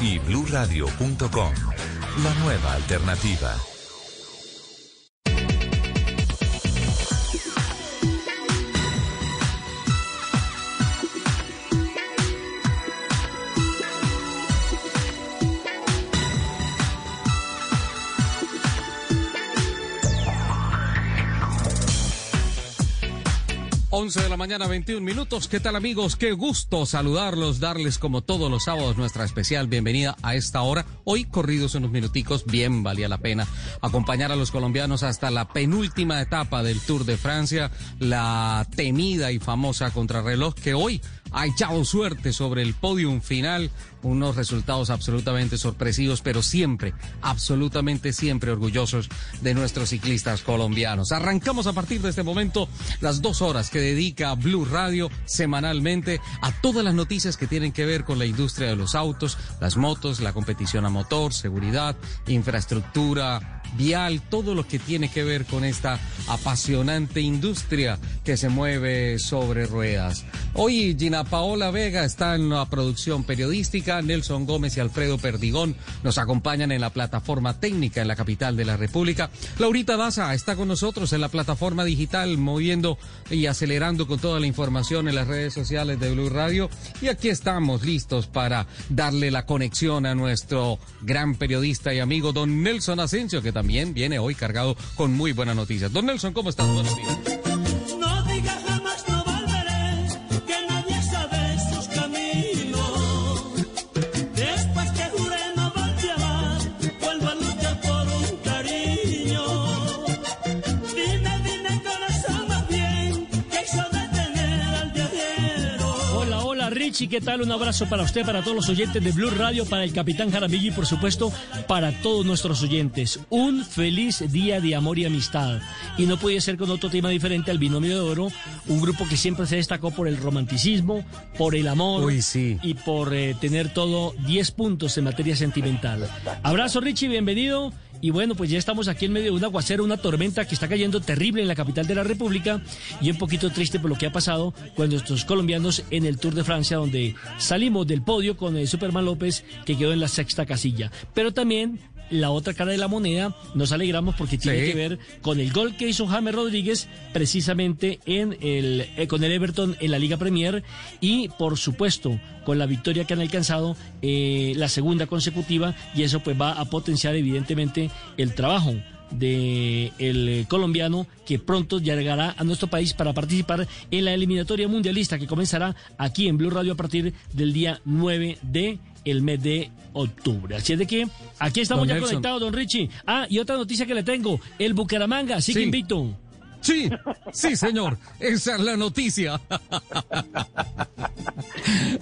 y bluradio.com. La nueva alternativa. 11 de la mañana, 21 minutos. ¿Qué tal amigos? Qué gusto saludarlos, darles como todos los sábados nuestra especial bienvenida a esta hora. Hoy corridos unos minuticos, bien valía la pena acompañar a los colombianos hasta la penúltima etapa del Tour de Francia, la temida y famosa contrarreloj que hoy ha echado suerte sobre el podium final unos resultados absolutamente sorpresivos, pero siempre, absolutamente siempre orgullosos de nuestros ciclistas colombianos. Arrancamos a partir de este momento las dos horas que dedica Blue Radio semanalmente a todas las noticias que tienen que ver con la industria de los autos, las motos, la competición a motor, seguridad, infraestructura, vial, todo lo que tiene que ver con esta apasionante industria que se mueve sobre ruedas. Hoy Gina Paola Vega está en la producción periodística, Nelson Gómez y Alfredo Perdigón nos acompañan en la plataforma técnica en la capital de la República. Laurita Daza está con nosotros en la plataforma digital, moviendo y acelerando con toda la información en las redes sociales de Blue Radio. Y aquí estamos listos para darle la conexión a nuestro gran periodista y amigo don Nelson Asensio, que también viene hoy cargado con muy buenas noticias. Don Nelson, ¿cómo estás? Buenos días. Richie, ¿qué tal? Un abrazo para usted, para todos los oyentes de Blue Radio, para el Capitán Jaramillo y por supuesto para todos nuestros oyentes. Un feliz día de amor y amistad. Y no puede ser con otro tema diferente al Binomio de Oro, un grupo que siempre se destacó por el romanticismo, por el amor y por eh, tener todo 10 puntos en materia sentimental. Abrazo Richie, bienvenido. Y bueno, pues ya estamos aquí en medio de un aguacero, una tormenta que está cayendo terrible en la capital de la República y un poquito triste por lo que ha pasado con nuestros colombianos en el Tour de Francia, donde salimos del podio con el Superman López, que quedó en la sexta casilla. Pero también la otra cara de la moneda, nos alegramos porque tiene que ver con el gol que hizo James Rodríguez precisamente en el, eh, con el Everton en la Liga Premier y por supuesto con la victoria que han alcanzado eh, la segunda consecutiva y eso pues va a potenciar evidentemente el trabajo de el colombiano que pronto llegará a nuestro país para participar en la eliminatoria mundialista que comenzará aquí en Blue Radio a partir del día 9 de el mes de octubre. Así es de que aquí estamos ya conectados, don Richie. Ah, y otra noticia que le tengo, el Bucaramanga sigue invicto. Sí, sí, señor. Esa es la noticia.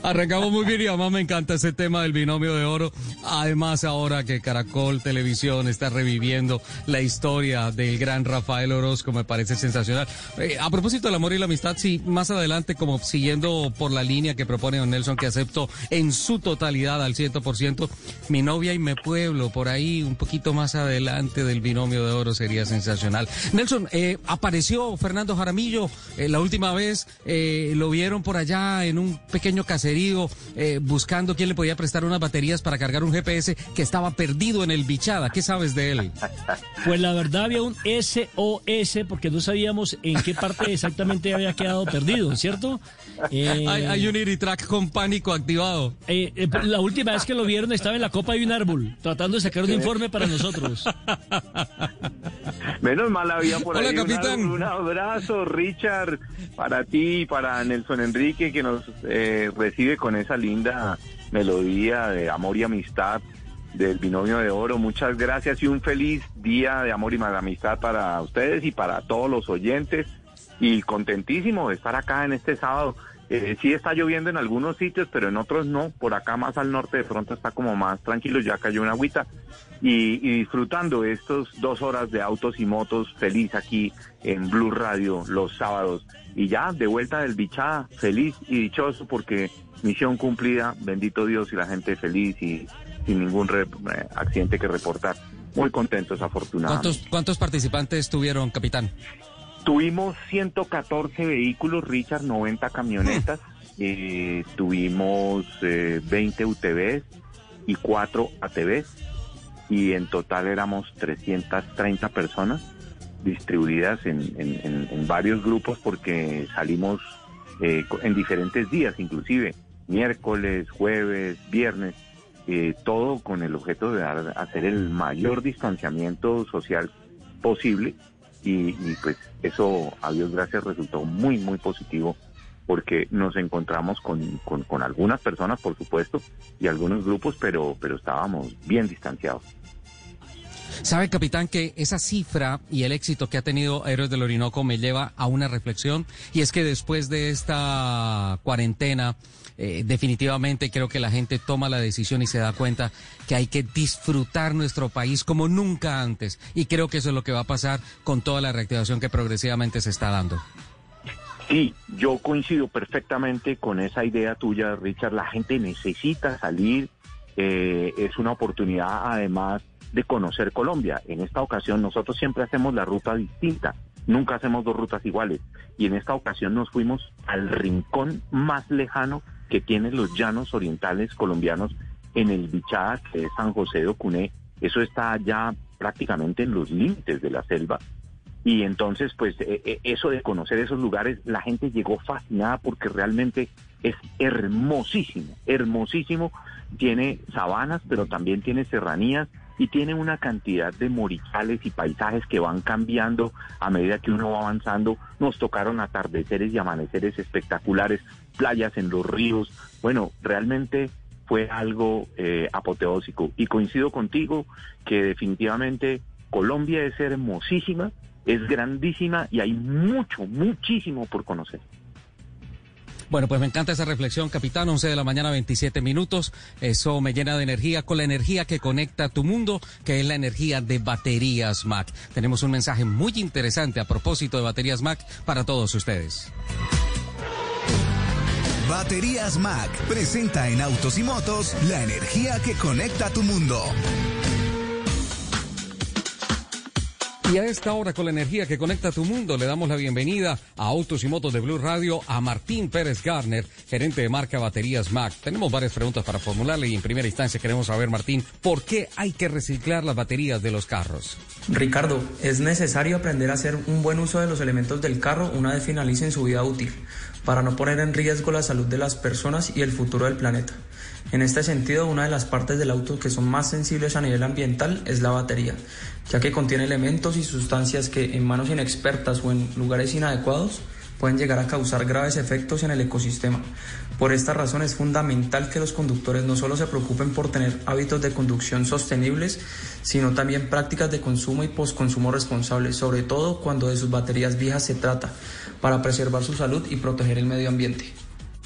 Arrancamos muy bien y además me encanta ese tema del binomio de oro. Además, ahora que Caracol Televisión está reviviendo la historia del gran Rafael Orozco, me parece sensacional. Eh, a propósito del amor y la amistad, sí, más adelante, como siguiendo por la línea que propone don Nelson, que acepto en su totalidad al 100%, mi novia y mi pueblo, por ahí un poquito más adelante del binomio de oro sería sensacional. Nelson, eh, apareció Fernando Jaramillo eh, la última vez, lo vieron por allá en un pequeño caserío eh, buscando quién le podía prestar unas baterías para cargar un GPS que estaba perdido en el Bichada. ¿Qué sabes de él? Pues la verdad había un SOS porque no sabíamos en qué parte exactamente había quedado perdido, ¿cierto? hay, hay, un Iritrack con pánico activado. la última vez que lo vieron estaba en la copa de un árbol, tratando de sacar un informe para nosotros. Menos mal había por Hola, capitán. Un abrazo, Richard, para ti y para Nelson Enrique, que nos eh, recibe con esa linda melodía de amor y amistad del binomio de oro. Muchas gracias y un feliz día de amor y amistad para ustedes y para todos los oyentes. Y contentísimo de estar acá en este sábado Eh, sí está lloviendo en algunos sitios, pero en otros no. Por acá más al norte de pronto está como más tranquilo, ya cayó una agüita. Y, y disfrutando estos dos horas de autos y motos feliz aquí en Blue Radio los sábados. Y ya de vuelta del bichada, feliz y dichoso porque misión cumplida, bendito Dios y la gente feliz y sin ningún re- eh, accidente que reportar. Muy contentos, afortunadamente. ¿Cuántos, ¿Cuántos participantes tuvieron, capitán? Tuvimos 114 vehículos, Richard, 90 camionetas, eh, tuvimos eh, 20 UTVs y 4 ATVs y en total éramos 330 personas distribuidas en, en- en- en varios grupos porque salimos eh, en diferentes días, inclusive miércoles, jueves, viernes, eh, todo con el objeto de dar- hacer el mayor distanciamiento social posible y, y, pues eso, a Dios gracias, resultó muy, muy positivo porque nos encontramos con, con, con algunas personas, por supuesto, y algunos grupos, pero, pero estábamos bien distanciados. ¿Sabe, capitán, que esa cifra y el éxito que ha tenido Héroes del Orinoco me lleva a una reflexión? Y es que después de esta cuarentena, eh, definitivamente creo que la gente toma la decisión y se da cuenta que hay que disfrutar nuestro país como nunca antes. Y creo que eso es lo que va a pasar con toda la reactivación que progresivamente se está dando. Sí, yo coincido perfectamente con esa idea tuya, Richard. La gente necesita salir. eh, es una oportunidad, además, de conocer Colombia. En esta ocasión, nosotros siempre hacemos la ruta distinta. Nunca hacemos dos rutas iguales. Y en esta ocasión nos fuimos al rincón más lejano que tienen los llanos orientales colombianos en el Bichada, que es San José de Ocuné. Eso está ya prácticamente en los límites de la selva. Y entonces, pues eh, eh, eso de conocer esos lugares, la gente llegó fascinada porque realmente es hermosísimo, hermosísimo. Tiene sabanas, pero también tiene serranías y tiene una cantidad de morizales y paisajes que van cambiando a medida que uno va avanzando. Nos tocaron atardeceres y amaneceres espectaculares, playas en los ríos. Bueno, realmente fue algo eh, apoteósico. Y coincido contigo que definitivamente Colombia es hermosísima, es grandísima y hay mucho, muchísimo por conocer. Bueno, pues me encanta esa reflexión, capitán. 11 de la mañana, 27 minutos. Eso me llena de energía con la energía que conecta tu mundo, que es la energía de baterías Mac. Tenemos un mensaje muy interesante a propósito de baterías Mac para todos ustedes. Baterías Mac presenta en Autos y Motos la energía que conecta tu mundo. Y a esta hora, con la energía que conecta tu mundo, le damos la bienvenida a Autos y Motos de Blue Radio a Martín Pérez Garner, gerente de marca Baterías Mac. Tenemos varias preguntas para formularle y en primera instancia queremos saber, Martín, ¿por qué hay que reciclar las baterías de los carros? Ricardo, es necesario aprender a hacer un buen uso de los elementos del carro una vez finalicen su vida útil, para no poner en riesgo la salud de las personas y el futuro del planeta. En este sentido, una de las partes del auto que son más sensibles a nivel ambiental es la batería, ya que contiene elementos y sustancias que en manos inexpertas o en lugares inadecuados pueden llegar a causar graves efectos en el ecosistema. Por esta razón es fundamental que los conductores no solo se preocupen por tener hábitos de conducción sostenibles, sino también prácticas de consumo y postconsumo responsables, sobre todo cuando de sus baterías viejas se trata, para preservar su salud y proteger el medio ambiente.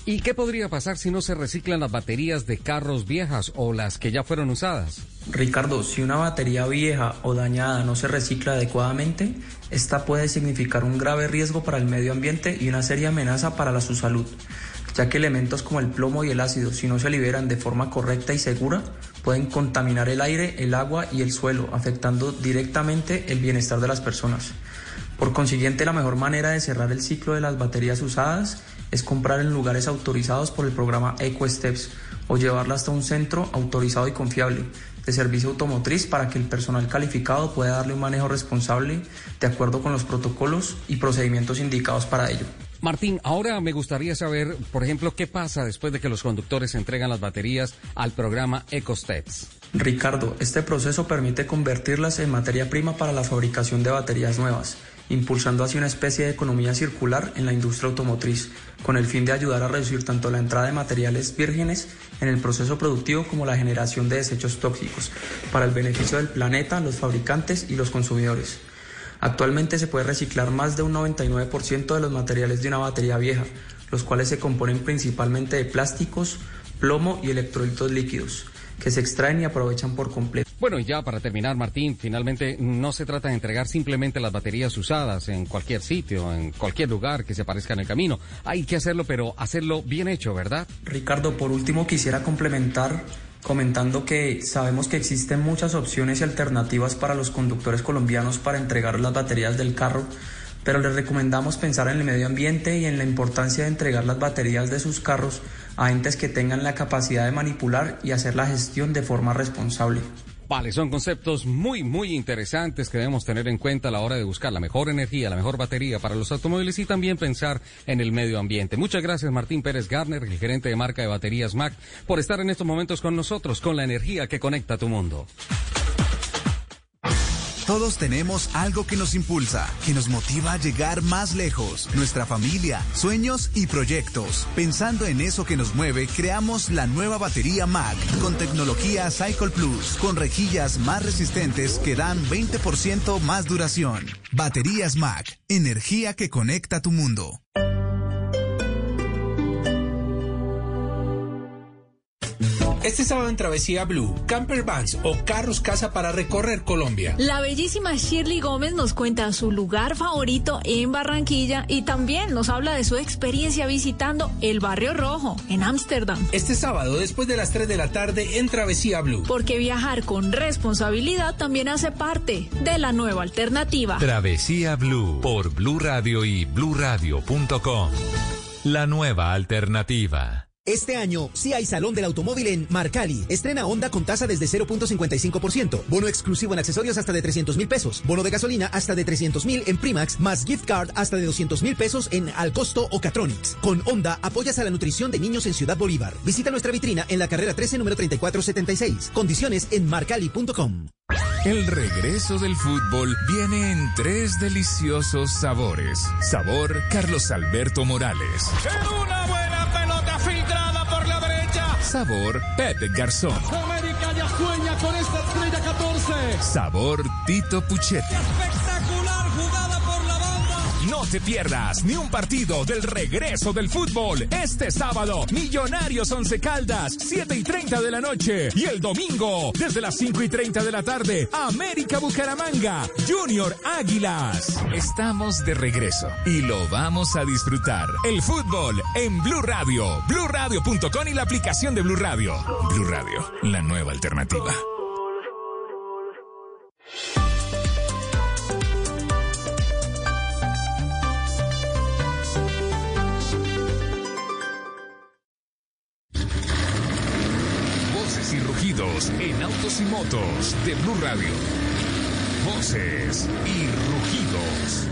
¿Y qué podría pasar si no se reciclan las baterías de carros viejas o las que ya fueron usadas? Ricardo, si una batería vieja o dañada no se recicla adecuadamente, esta puede significar un grave riesgo para el medio ambiente y una seria amenaza para la, su salud, ya que elementos como el plomo y el ácido, si no se liberan de forma correcta y segura, pueden contaminar el aire, el agua y el suelo, afectando directamente el bienestar de las personas. Por consiguiente, la mejor manera de cerrar el ciclo de las baterías usadas es comprar en lugares autorizados por el programa EcoSteps o llevarla hasta un centro autorizado y confiable de servicio automotriz para que el personal calificado pueda darle un manejo responsable de acuerdo con los protocolos y procedimientos indicados para ello. Martín, ahora me gustaría saber, por ejemplo, qué pasa después de que los conductores entregan las baterías al programa EcoSteps. Ricardo, este proceso permite convertirlas en materia prima para la fabricación de baterías nuevas impulsando así una especie de economía circular en la industria automotriz, con el fin de ayudar a reducir tanto la entrada de materiales vírgenes en el proceso productivo como la generación de desechos tóxicos, para el beneficio del planeta, los fabricantes y los consumidores. Actualmente se puede reciclar más de un 99% de los materiales de una batería vieja, los cuales se componen principalmente de plásticos, plomo y electrolitos líquidos, que se extraen y aprovechan por completo. Bueno, y ya para terminar, Martín, finalmente no se trata de entregar simplemente las baterías usadas en cualquier sitio, en cualquier lugar que se aparezca en el camino. Hay que hacerlo, pero hacerlo bien hecho, ¿verdad? Ricardo, por último quisiera complementar comentando que sabemos que existen muchas opciones y alternativas para los conductores colombianos para entregar las baterías del carro, pero les recomendamos pensar en el medio ambiente y en la importancia de entregar las baterías de sus carros a entes que tengan la capacidad de manipular y hacer la gestión de forma responsable. Vale, son conceptos muy, muy interesantes que debemos tener en cuenta a la hora de buscar la mejor energía, la mejor batería para los automóviles y también pensar en el medio ambiente. Muchas gracias Martín Pérez Garner, el gerente de marca de baterías Mac, por estar en estos momentos con nosotros, con la energía que conecta tu mundo. Todos tenemos algo que nos impulsa, que nos motiva a llegar más lejos. Nuestra familia, sueños y proyectos. Pensando en eso que nos mueve, creamos la nueva batería Mac con tecnología Cycle Plus, con rejillas más resistentes que dan 20% más duración. Baterías Mac, energía que conecta tu mundo. Este sábado en Travesía Blue, Camper Vans o carros casa para recorrer Colombia. La bellísima Shirley Gómez nos cuenta su lugar favorito en Barranquilla y también nos habla de su experiencia visitando el Barrio Rojo en Ámsterdam. Este sábado después de las 3 de la tarde en Travesía Blue. Porque viajar con responsabilidad también hace parte de la nueva alternativa. Travesía Blue por Blue Radio y bluradio.com. La nueva alternativa. Este año sí hay Salón del Automóvil en Marcali. Estrena Honda con tasa desde 0.55%. Bono exclusivo en accesorios hasta de 300 mil pesos. Bono de gasolina hasta de 300 mil en Primax, más gift card hasta de 200 mil pesos en Alcosto o Catronics. Con Honda apoyas a la nutrición de niños en Ciudad Bolívar. Visita nuestra vitrina en la carrera 13, número 3476. Condiciones en marcali.com. El regreso del fútbol viene en tres deliciosos sabores. Sabor Carlos Alberto Morales. una buena Sabor Pepe Garzón. América ya sueña con esta estrella 14. Sabor Tito Puchetti. No te pierdas ni un partido del regreso del fútbol. Este sábado, Millonarios Once Caldas, 7 y 30 de la noche. Y el domingo, desde las 5 y 30 de la tarde, América Bucaramanga, Junior Águilas. Estamos de regreso y lo vamos a disfrutar. El fútbol en Blue Radio, bluradio.com y la aplicación de Blue Radio. Blue Radio, la nueva alternativa. Y motos de Blue Radio. Voces y rugidos.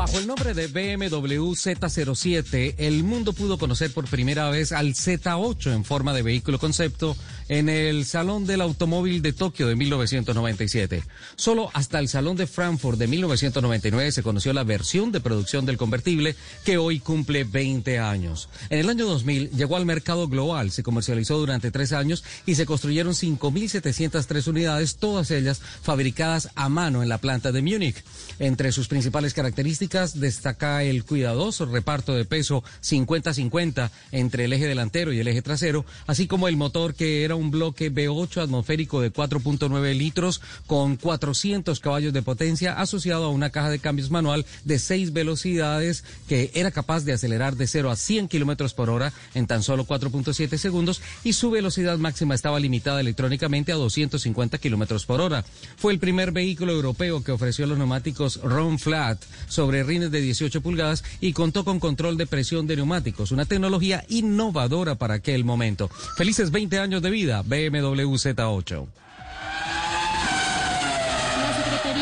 Bajo el nombre de BMW Z07, el mundo pudo conocer por primera vez al Z8 en forma de vehículo concepto en el Salón del Automóvil de Tokio de 1997. Solo hasta el Salón de Frankfurt de 1999 se conoció la versión de producción del convertible que hoy cumple 20 años. En el año 2000 llegó al mercado global, se comercializó durante tres años y se construyeron 5.703 unidades, todas ellas fabricadas a mano en la planta de Múnich. Entre sus principales características destaca el cuidadoso reparto de peso 50-50 entre el eje delantero y el eje trasero, así como el motor que era un bloque V8 atmosférico de 4.9 litros con 400 caballos de potencia asociado a una caja de cambios manual de 6 velocidades que era capaz de acelerar de 0 a 100 kilómetros por hora en tan solo 4.7 segundos y su velocidad máxima estaba limitada electrónicamente a 250 kilómetros por hora. Fue el primer vehículo europeo que ofreció los neumáticos Ron Flat sobre rines de 18 pulgadas y contó con control de presión de neumáticos, una tecnología innovadora para aquel momento. Felices 20 años de vida, BMW Z8.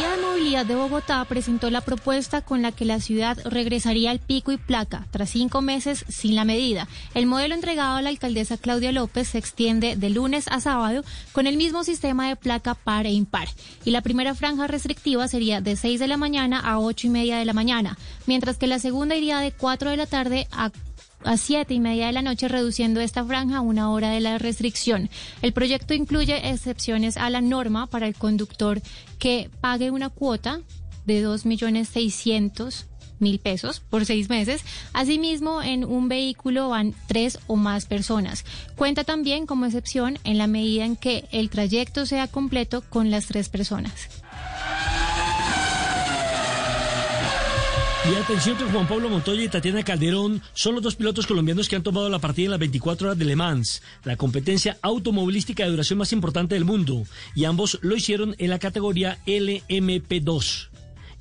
La Secretaría de Bogotá presentó la propuesta con la que la ciudad regresaría al pico y placa tras cinco meses sin la medida. El modelo entregado a la alcaldesa Claudia López se extiende de lunes a sábado con el mismo sistema de placa par e impar. Y la primera franja restrictiva sería de 6 de la mañana a 8 y media de la mañana, mientras que la segunda iría de 4 de la tarde a a siete y media de la noche, reduciendo esta franja a una hora de la restricción. El proyecto incluye excepciones a la norma para el conductor que pague una cuota de 2.600.000 mil pesos por seis meses. Asimismo, en un vehículo van tres o más personas. Cuenta también como excepción en la medida en que el trayecto sea completo con las tres personas. Y atención que Juan Pablo Montoya y Tatiana Calderón son los dos pilotos colombianos que han tomado la partida en las 24 horas de Le Mans, la competencia automovilística de duración más importante del mundo, y ambos lo hicieron en la categoría LMP2.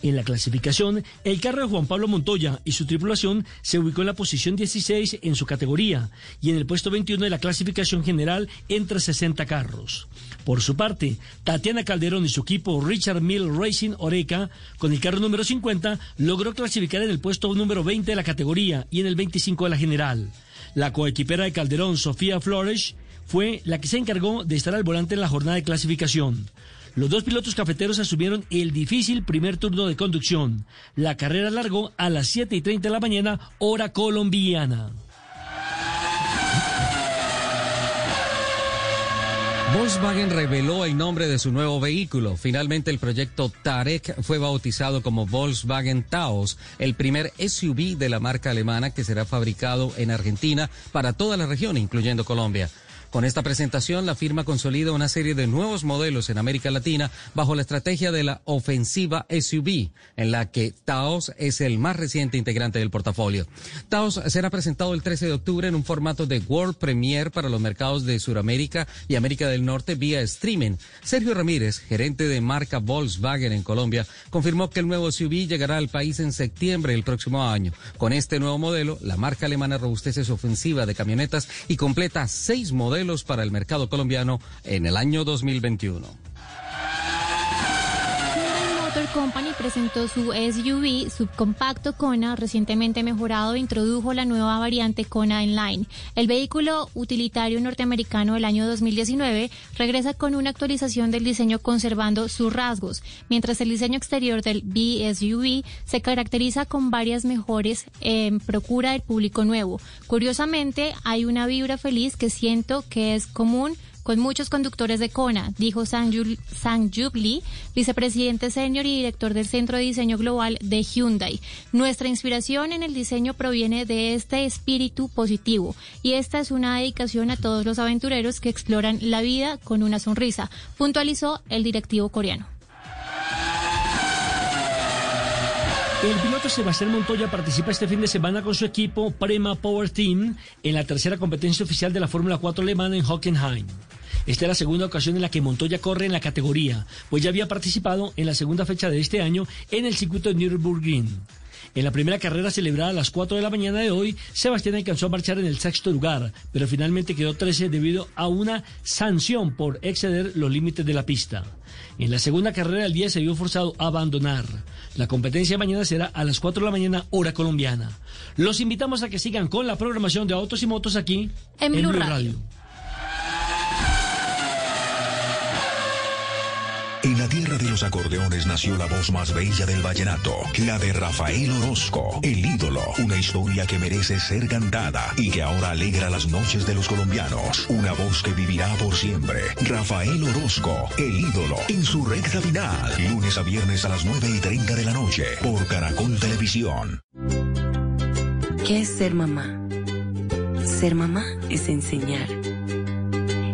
En la clasificación, el carro de Juan Pablo Montoya y su tripulación se ubicó en la posición 16 en su categoría y en el puesto 21 de la clasificación general entre 60 carros. Por su parte, Tatiana Calderón y su equipo Richard Mill Racing Oreca, con el carro número 50, logró clasificar en el puesto número 20 de la categoría y en el 25 de la general. La coequipera de Calderón, Sofía Flores, fue la que se encargó de estar al volante en la jornada de clasificación. Los dos pilotos cafeteros asumieron el difícil primer turno de conducción. La carrera largó a las 7 y 30 de la mañana, hora colombiana. Volkswagen reveló el nombre de su nuevo vehículo. Finalmente el proyecto Tarek fue bautizado como Volkswagen Taos, el primer SUV de la marca alemana que será fabricado en Argentina para toda la región, incluyendo Colombia. Con esta presentación, la firma consolida una serie de nuevos modelos en América Latina bajo la estrategia de la ofensiva SUV, en la que Taos es el más reciente integrante del portafolio. Taos será presentado el 13 de octubre en un formato de World Premiere para los mercados de Sudamérica y América del Norte vía streaming. Sergio Ramírez, gerente de marca Volkswagen en Colombia, confirmó que el nuevo SUV llegará al país en septiembre del próximo año. Con este nuevo modelo, la marca alemana robustece su ofensiva de camionetas y completa seis modelos para el mercado colombiano en el año 2021. Company presentó su SUV subcompacto Kona recientemente mejorado e introdujo la nueva variante Kona Inline. El vehículo utilitario norteamericano del año 2019 regresa con una actualización del diseño conservando sus rasgos, mientras el diseño exterior del BSUV se caracteriza con varias mejores en procura del público nuevo. Curiosamente, hay una vibra feliz que siento que es común con muchos conductores de Kona, dijo Sang Lee, vicepresidente senior y director del Centro de Diseño Global de Hyundai. Nuestra inspiración en el diseño proviene de este espíritu positivo y esta es una dedicación a todos los aventureros que exploran la vida con una sonrisa, puntualizó el directivo coreano. El piloto Sebastián Montoya participa este fin de semana con su equipo Prema Power Team en la tercera competencia oficial de la Fórmula 4 alemana en Hockenheim. Esta es la segunda ocasión en la que Montoya corre en la categoría, pues ya había participado en la segunda fecha de este año en el circuito de Nürburgring. En la primera carrera celebrada a las 4 de la mañana de hoy, Sebastián alcanzó a marchar en el sexto lugar, pero finalmente quedó 13 debido a una sanción por exceder los límites de la pista. En la segunda carrera del día se vio forzado a abandonar. La competencia de mañana será a las 4 de la mañana, hora colombiana. Los invitamos a que sigan con la programación de Autos y Motos aquí en, Blue, Radio. En la tierra de los acordeones nació la voz más bella del vallenato, la de Rafael Orozco, el ídolo, una historia que merece ser cantada y que ahora alegra las noches de los colombianos, una voz que vivirá por siempre. Rafael Orozco, el ídolo, en su recta final, lunes a viernes a las 9 y 30 de la noche, por Caracol Televisión. ¿Qué es ser mamá? Ser mamá es enseñar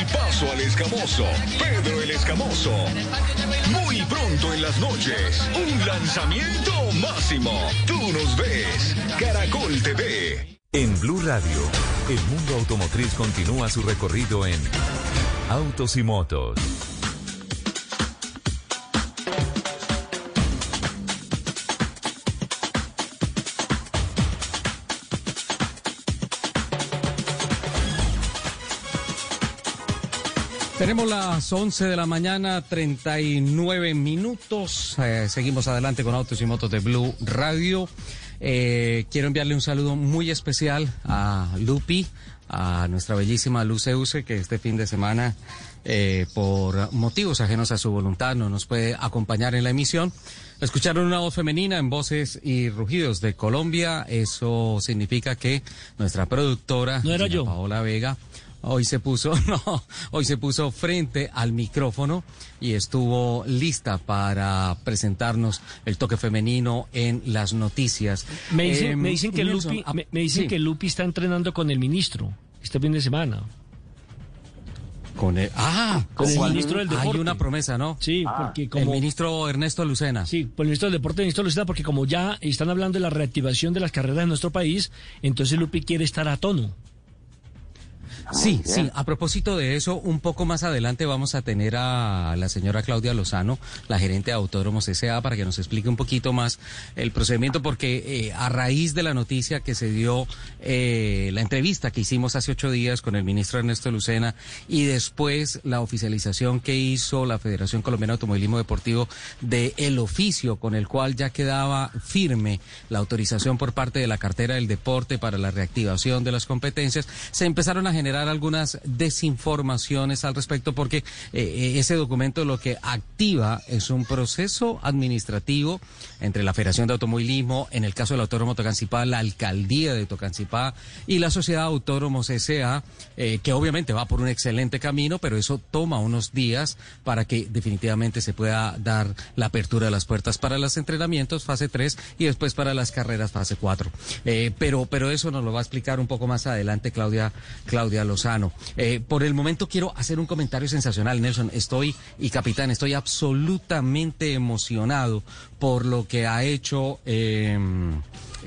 El paso al escamoso, Pedro el Escamoso. Muy pronto en las noches, un lanzamiento máximo. Tú nos ves, Caracol TV. En Blue Radio, el mundo automotriz continúa su recorrido en Autos y Motos. Tenemos las 11 de la mañana, 39 minutos. Eh, seguimos adelante con Autos y Motos de Blue Radio. Eh, quiero enviarle un saludo muy especial a Lupi, a nuestra bellísima Luceuse, que este fin de semana, eh, por motivos ajenos a su voluntad, no nos puede acompañar en la emisión. Escucharon una voz femenina en voces y rugidos de Colombia. Eso significa que nuestra productora, No era yo. Paola Vega, hoy se puso, no, hoy se puso frente al micrófono y estuvo lista para presentarnos el toque femenino en las noticias. Me dicen, Eh, me dicen que Nelson, Lupi, ah, me, me dicen sí, que Lupi está entrenando con el ministro este fin de semana. con el, ah, Con el ministro del Hay Deporte. una promesa, ¿no? Sí, porque como El ministro Ernesto Lucena. Sí, por el ministro del Deporte, el ministro Lucena, porque como ya están hablando de la reactivación de las carreras en nuestro país, entonces Lupi quiere estar a tono. Sí, bien. sí, a propósito de eso, un poco más adelante vamos a tener a la señora Claudia Lozano, la gerente de Autódromos S.A., para que nos explique un poquito más el procedimiento, porque eh, a raíz de la noticia que se dio, eh, la entrevista que hicimos hace ocho días con el ministro Ernesto Lucena y después la oficialización que hizo la Federación Colombiana de Automovilismo Deportivo de el oficio con el cual ya quedaba firme la autorización por parte de la cartera del deporte para la reactivación de las competencias, se empezaron a generar algunas desinformaciones al respecto porque eh, eh, ese documento lo que activa es un proceso administrativo entre la Federación de Automovilismo, en el caso del Autódromo Tocancipá, la Alcaldía de Tocancipá y la Sociedad Autódromos S.A., eh, que obviamente va por un excelente camino, pero eso toma unos días para que definitivamente se pueda dar la apertura de las puertas para los entrenamientos, fase 3, y después para las carreras, fase 4. Eh, pero, pero eso nos lo va a explicar un poco más adelante Claudia, Claudia Lozano. Eh, por el momento quiero hacer un comentario sensacional, Nelson. Estoy, y capitán, estoy absolutamente emocionado por lo que ha hecho eh,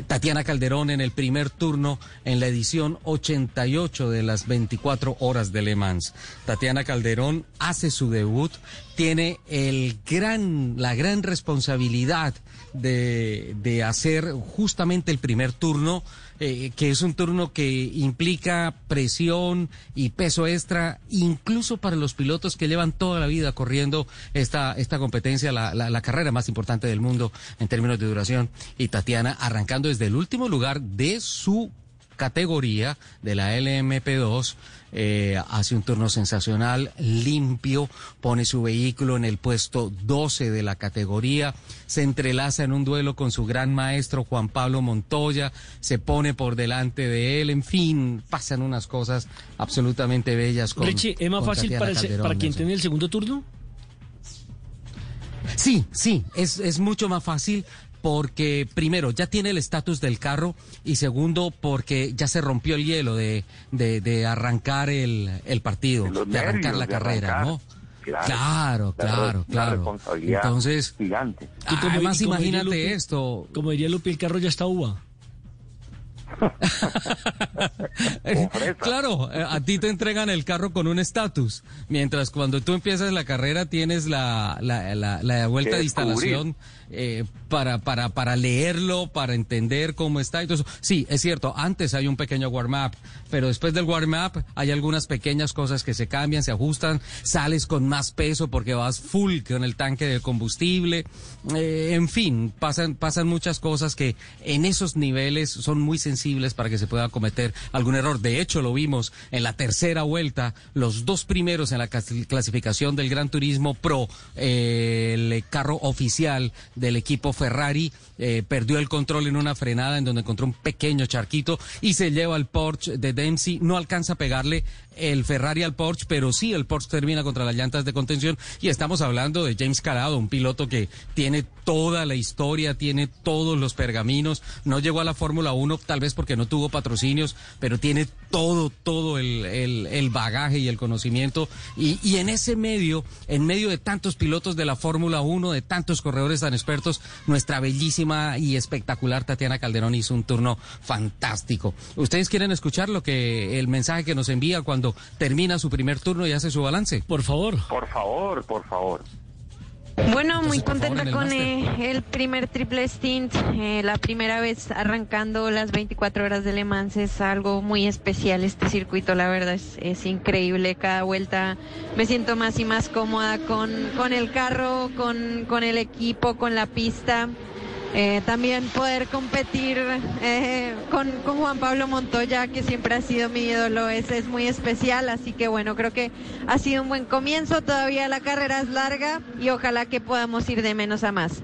Tatiana Calderón en el primer turno en la edición 88 de las 24 horas de Le Mans. Tatiana Calderón hace su debut, tiene el gran, la gran responsabilidad de, de hacer justamente el primer turno, eh, que es un turno que implica presión y peso extra, incluso para los pilotos que llevan toda la vida corriendo esta, esta competencia, la, la, la carrera más importante del mundo en términos de duración. Y Tatiana arrancando desde el último lugar de su categoría de la LMP2. Eh, hace un turno sensacional, limpio, pone su vehículo en el puesto 12 de la categoría, se entrelaza en un duelo con su gran maestro Juan Pablo Montoya, se pone por delante de él, en fin, pasan unas cosas absolutamente bellas con Richie, ¿es más con fácil para, Calderón, quien tiene el segundo turno? Sí, sí, es, es mucho más fácil porque primero ya tiene el estatus del carro y segundo porque ya se rompió el hielo de, de, de arrancar el, el partido, de arrancar la de carrera, arrancar. ¿no? Claro, Claro, claro, claro. responsabilidad Entonces, gigante. Y como- además y como imagínate Lupi- esto. Como diría Lupi, el carro ya está uva. Claro, eh, a ti te entregan el carro con un estatus, mientras cuando tú empiezas la carrera tienes la, la, la, la vuelta de instalación eh, para, para, para leerlo, para entender cómo está. Entonces, sí, es cierto, antes hay un pequeño warm-up, pero después del warm-up hay algunas pequeñas cosas que se cambian, se ajustan, sales con más peso porque vas full con el tanque de combustible, eh, en fin, pasan, pasan muchas cosas que en esos niveles son muy sensibles para que se pueda cometer algún error. De hecho, lo vimos en la tercera vuelta, los dos primeros en la clas- clasificación del Gran Turismo Pro, eh, el carro oficial del equipo Ferrari eh, perdió el control en una frenada en donde encontró un pequeño charquito y se lleva el Porsche de Dempsey. No alcanza a pegarle el Ferrari al Porsche, pero sí el Porsche termina contra las llantas de contención. Y estamos hablando de James Calado, un piloto que tiene toda la historia, tiene todos los pergaminos, no llegó a la Fórmula 1 tal vez porque no tuvo patrocinios, pero tiene todo, todo el, el- el bagaje y el conocimiento. Y, y en ese medio, en medio de tantos pilotos de la Fórmula 1, de tantos corredores tan expertos, nuestra bellísima y espectacular Tatiana Calderón hizo un turno fantástico. ¿Ustedes quieren escuchar lo que el mensaje que nos envía cuando termina su primer turno y hace su balance? Por favor. Por favor, por favor. Bueno, muy Entonces, contenta con eh, el primer triple stint. eh, la primera vez arrancando las 24 horas de Le Mans es algo muy especial. Este circuito, la verdad, es, es increíble. Cada vuelta me siento más y más cómoda con, con el carro, con, con el equipo, con la pista. Eh, también poder competir eh, con, con Juan Pablo Montoya, que siempre ha sido mi ídolo, es, es muy especial. Así que bueno, creo que ha sido un buen comienzo. Todavía la carrera es larga y ojalá que podamos ir de menos a más.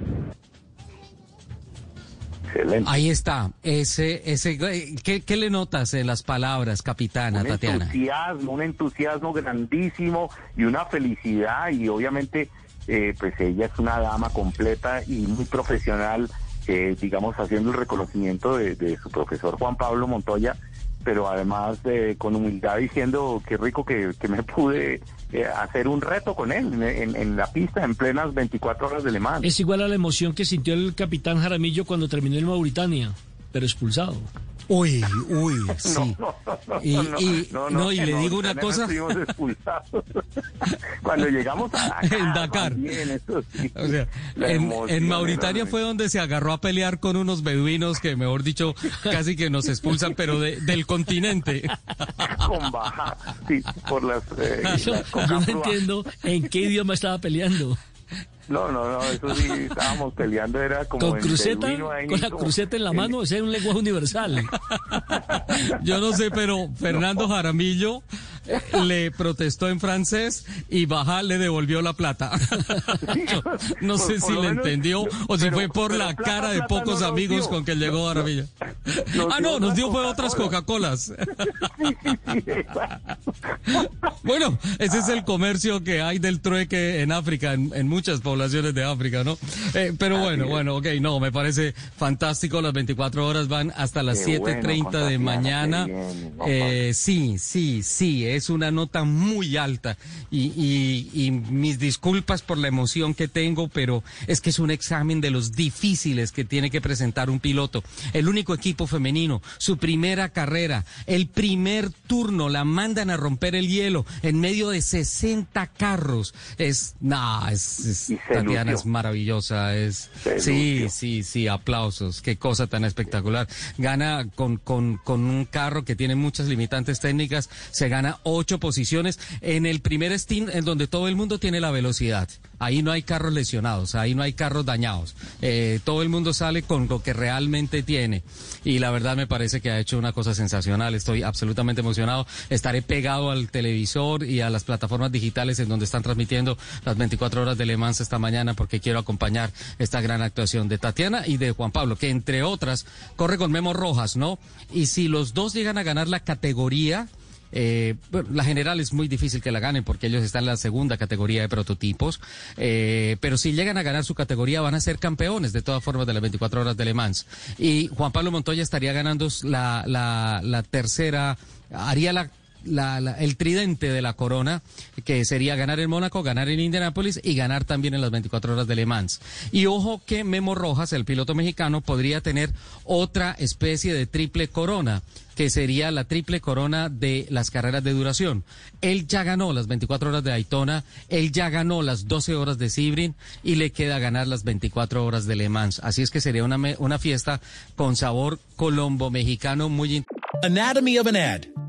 Ahí está. Ese, ese, ¿qué, qué le notas en las palabras, capitana un Tatiana? entusiasmo, un entusiasmo grandísimo y una felicidad y obviamente eh, pues ella es una dama completa y muy profesional, eh, digamos haciendo el reconocimiento de, de su profesor Juan Pablo Montoya, pero además eh, con humildad diciendo qué rico que, me pude eh, hacer un reto con él en, en- la pista en plenas 24 horas de Le Mans. Es igual a la emoción que sintió el capitán Jaramillo cuando terminó en Mauritania, pero expulsado. Uy, uy, sí. Y, no, y- no, no, no, y le no, digo una cosa. estuvimos expulsados. Cuando llegamos a Dakar, En Dakar. también, eso sí, O sea, en, en Mauritania fue donde se agarró a pelear con unos beduinos que, mejor dicho, casi que nos expulsan, pero de- del continente. con baja, sí, por las, eh, Yo, las yo no entiendo en qué idioma estaba peleando. No, no, no, eso sí, estábamos peleando, era como Con en cruceta, beduino ahí, con la como- cruceta en la mano, ese es un lenguaje universal. Yo no sé, pero Fernando Jaramillo eh, le protestó en francés y Baja le devolvió la plata. Yo no por- sé por si lo le menos, entendió o si pero- fue por la plata, cara de pocos no amigos dio. con que llegó Jaramillo. Ah, no, nos dio fue otras Coca-Colas. Bueno, ese es el comercio que hay del trueque en África, en, en muchas poblaciones de África, ¿no? Eh, pero bueno, bueno, ok, no, me parece fantástico. Las 24 horas van hasta las Qué 7.30 bueno, de mañana. bien, Eh, sí, sí, sí, es una nota muy alta. Y, y- y mis disculpas por la emoción que tengo, pero es que es un examen de los difíciles que tiene que presentar un piloto. El único equipo femenino, su primera carrera, el primer turno, la mandan a romper el hielo en medio de 60 carros. Es, nah, es, es- Tatiana es maravillosa, es, sí, sí, sí, aplausos, qué cosa tan espectacular. Gana con, con, con un carro que tiene muchas limitantes técnicas, se gana ocho posiciones en el primer stint en donde todo el mundo tiene la velocidad. Ahí no hay carros lesionados, ahí no hay carros dañados. Eh, todo el mundo sale con lo que realmente tiene. Y la verdad me parece que ha hecho una cosa sensacional. Estoy absolutamente emocionado. Estaré pegado al televisor y a las plataformas digitales en donde están transmitiendo las 24 horas de Le Mans esta mañana porque quiero acompañar esta gran actuación de Tatiana y de Juan Pablo, que entre otras corre con Memo Rojas, ¿no? Y si los dos llegan a ganar la categoría, eh, bueno, la general es muy difícil que la ganen porque ellos están en la segunda categoría de prototipos, eh, pero si llegan a ganar su categoría van a ser campeones de todas formas de las 24 horas de Le Mans. Y Juan Pablo Montoya estaría ganando la, la, la tercera, haría la la- el tridente de la corona, que sería ganar en Mónaco, ganar en Indianápolis y ganar también en las 24 horas de Le Mans. Y ojo que Memo Rojas, el piloto mexicano, podría tener otra especie de triple corona, que sería la triple corona de las carreras de duración. Él ya ganó las 24 horas de Daytona, él ya ganó las 12 horas de Sebring y le queda ganar las 24 horas de Le Mans. Así es que sería una, una fiesta con sabor colombo-mexicano muy Anatomy of an ad.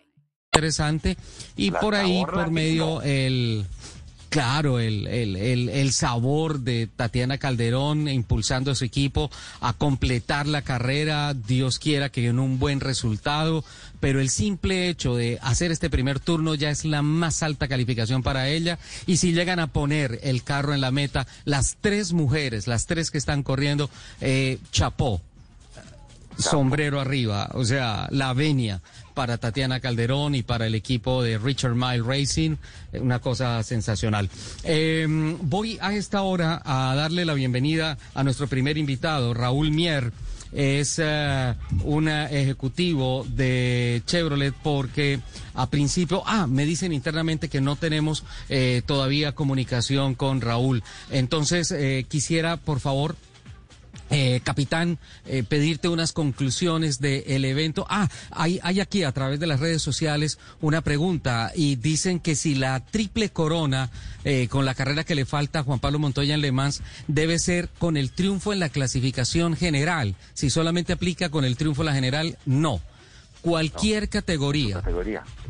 interesante. Y por ahí por medio el claro el, el, el, el sabor de Tatiana Calderón impulsando a su equipo a completar la carrera Dios quiera que en un buen resultado pero el simple hecho de hacer este primer turno ya es la más alta calificación para ella. Y si llegan a poner el carro en la meta las tres mujeres las tres que están corriendo eh, chapó. sombrero arriba, o sea, la venia para Tatiana Calderón y para el equipo de Richard Mile Racing, eh, una cosa sensacional. Eh, voy a esta hora a darle la bienvenida a nuestro primer invitado, Raúl Mier es eh, un ejecutivo de Chevrolet porque a principio, ah, me dicen internamente que no tenemos eh, todavía comunicación con Raúl. Entonces, eh, quisiera, por favor, eh, capitán, eh, pedirte unas conclusiones del evento. Ah, hay, hay aquí a través de las redes sociales una pregunta y dicen que si la triple corona eh, con la carrera que le falta a Juan Pablo Montoya en Le Mans debe ser con el triunfo en la clasificación general. Si solamente aplica con el triunfo en la general, no cualquier categoría,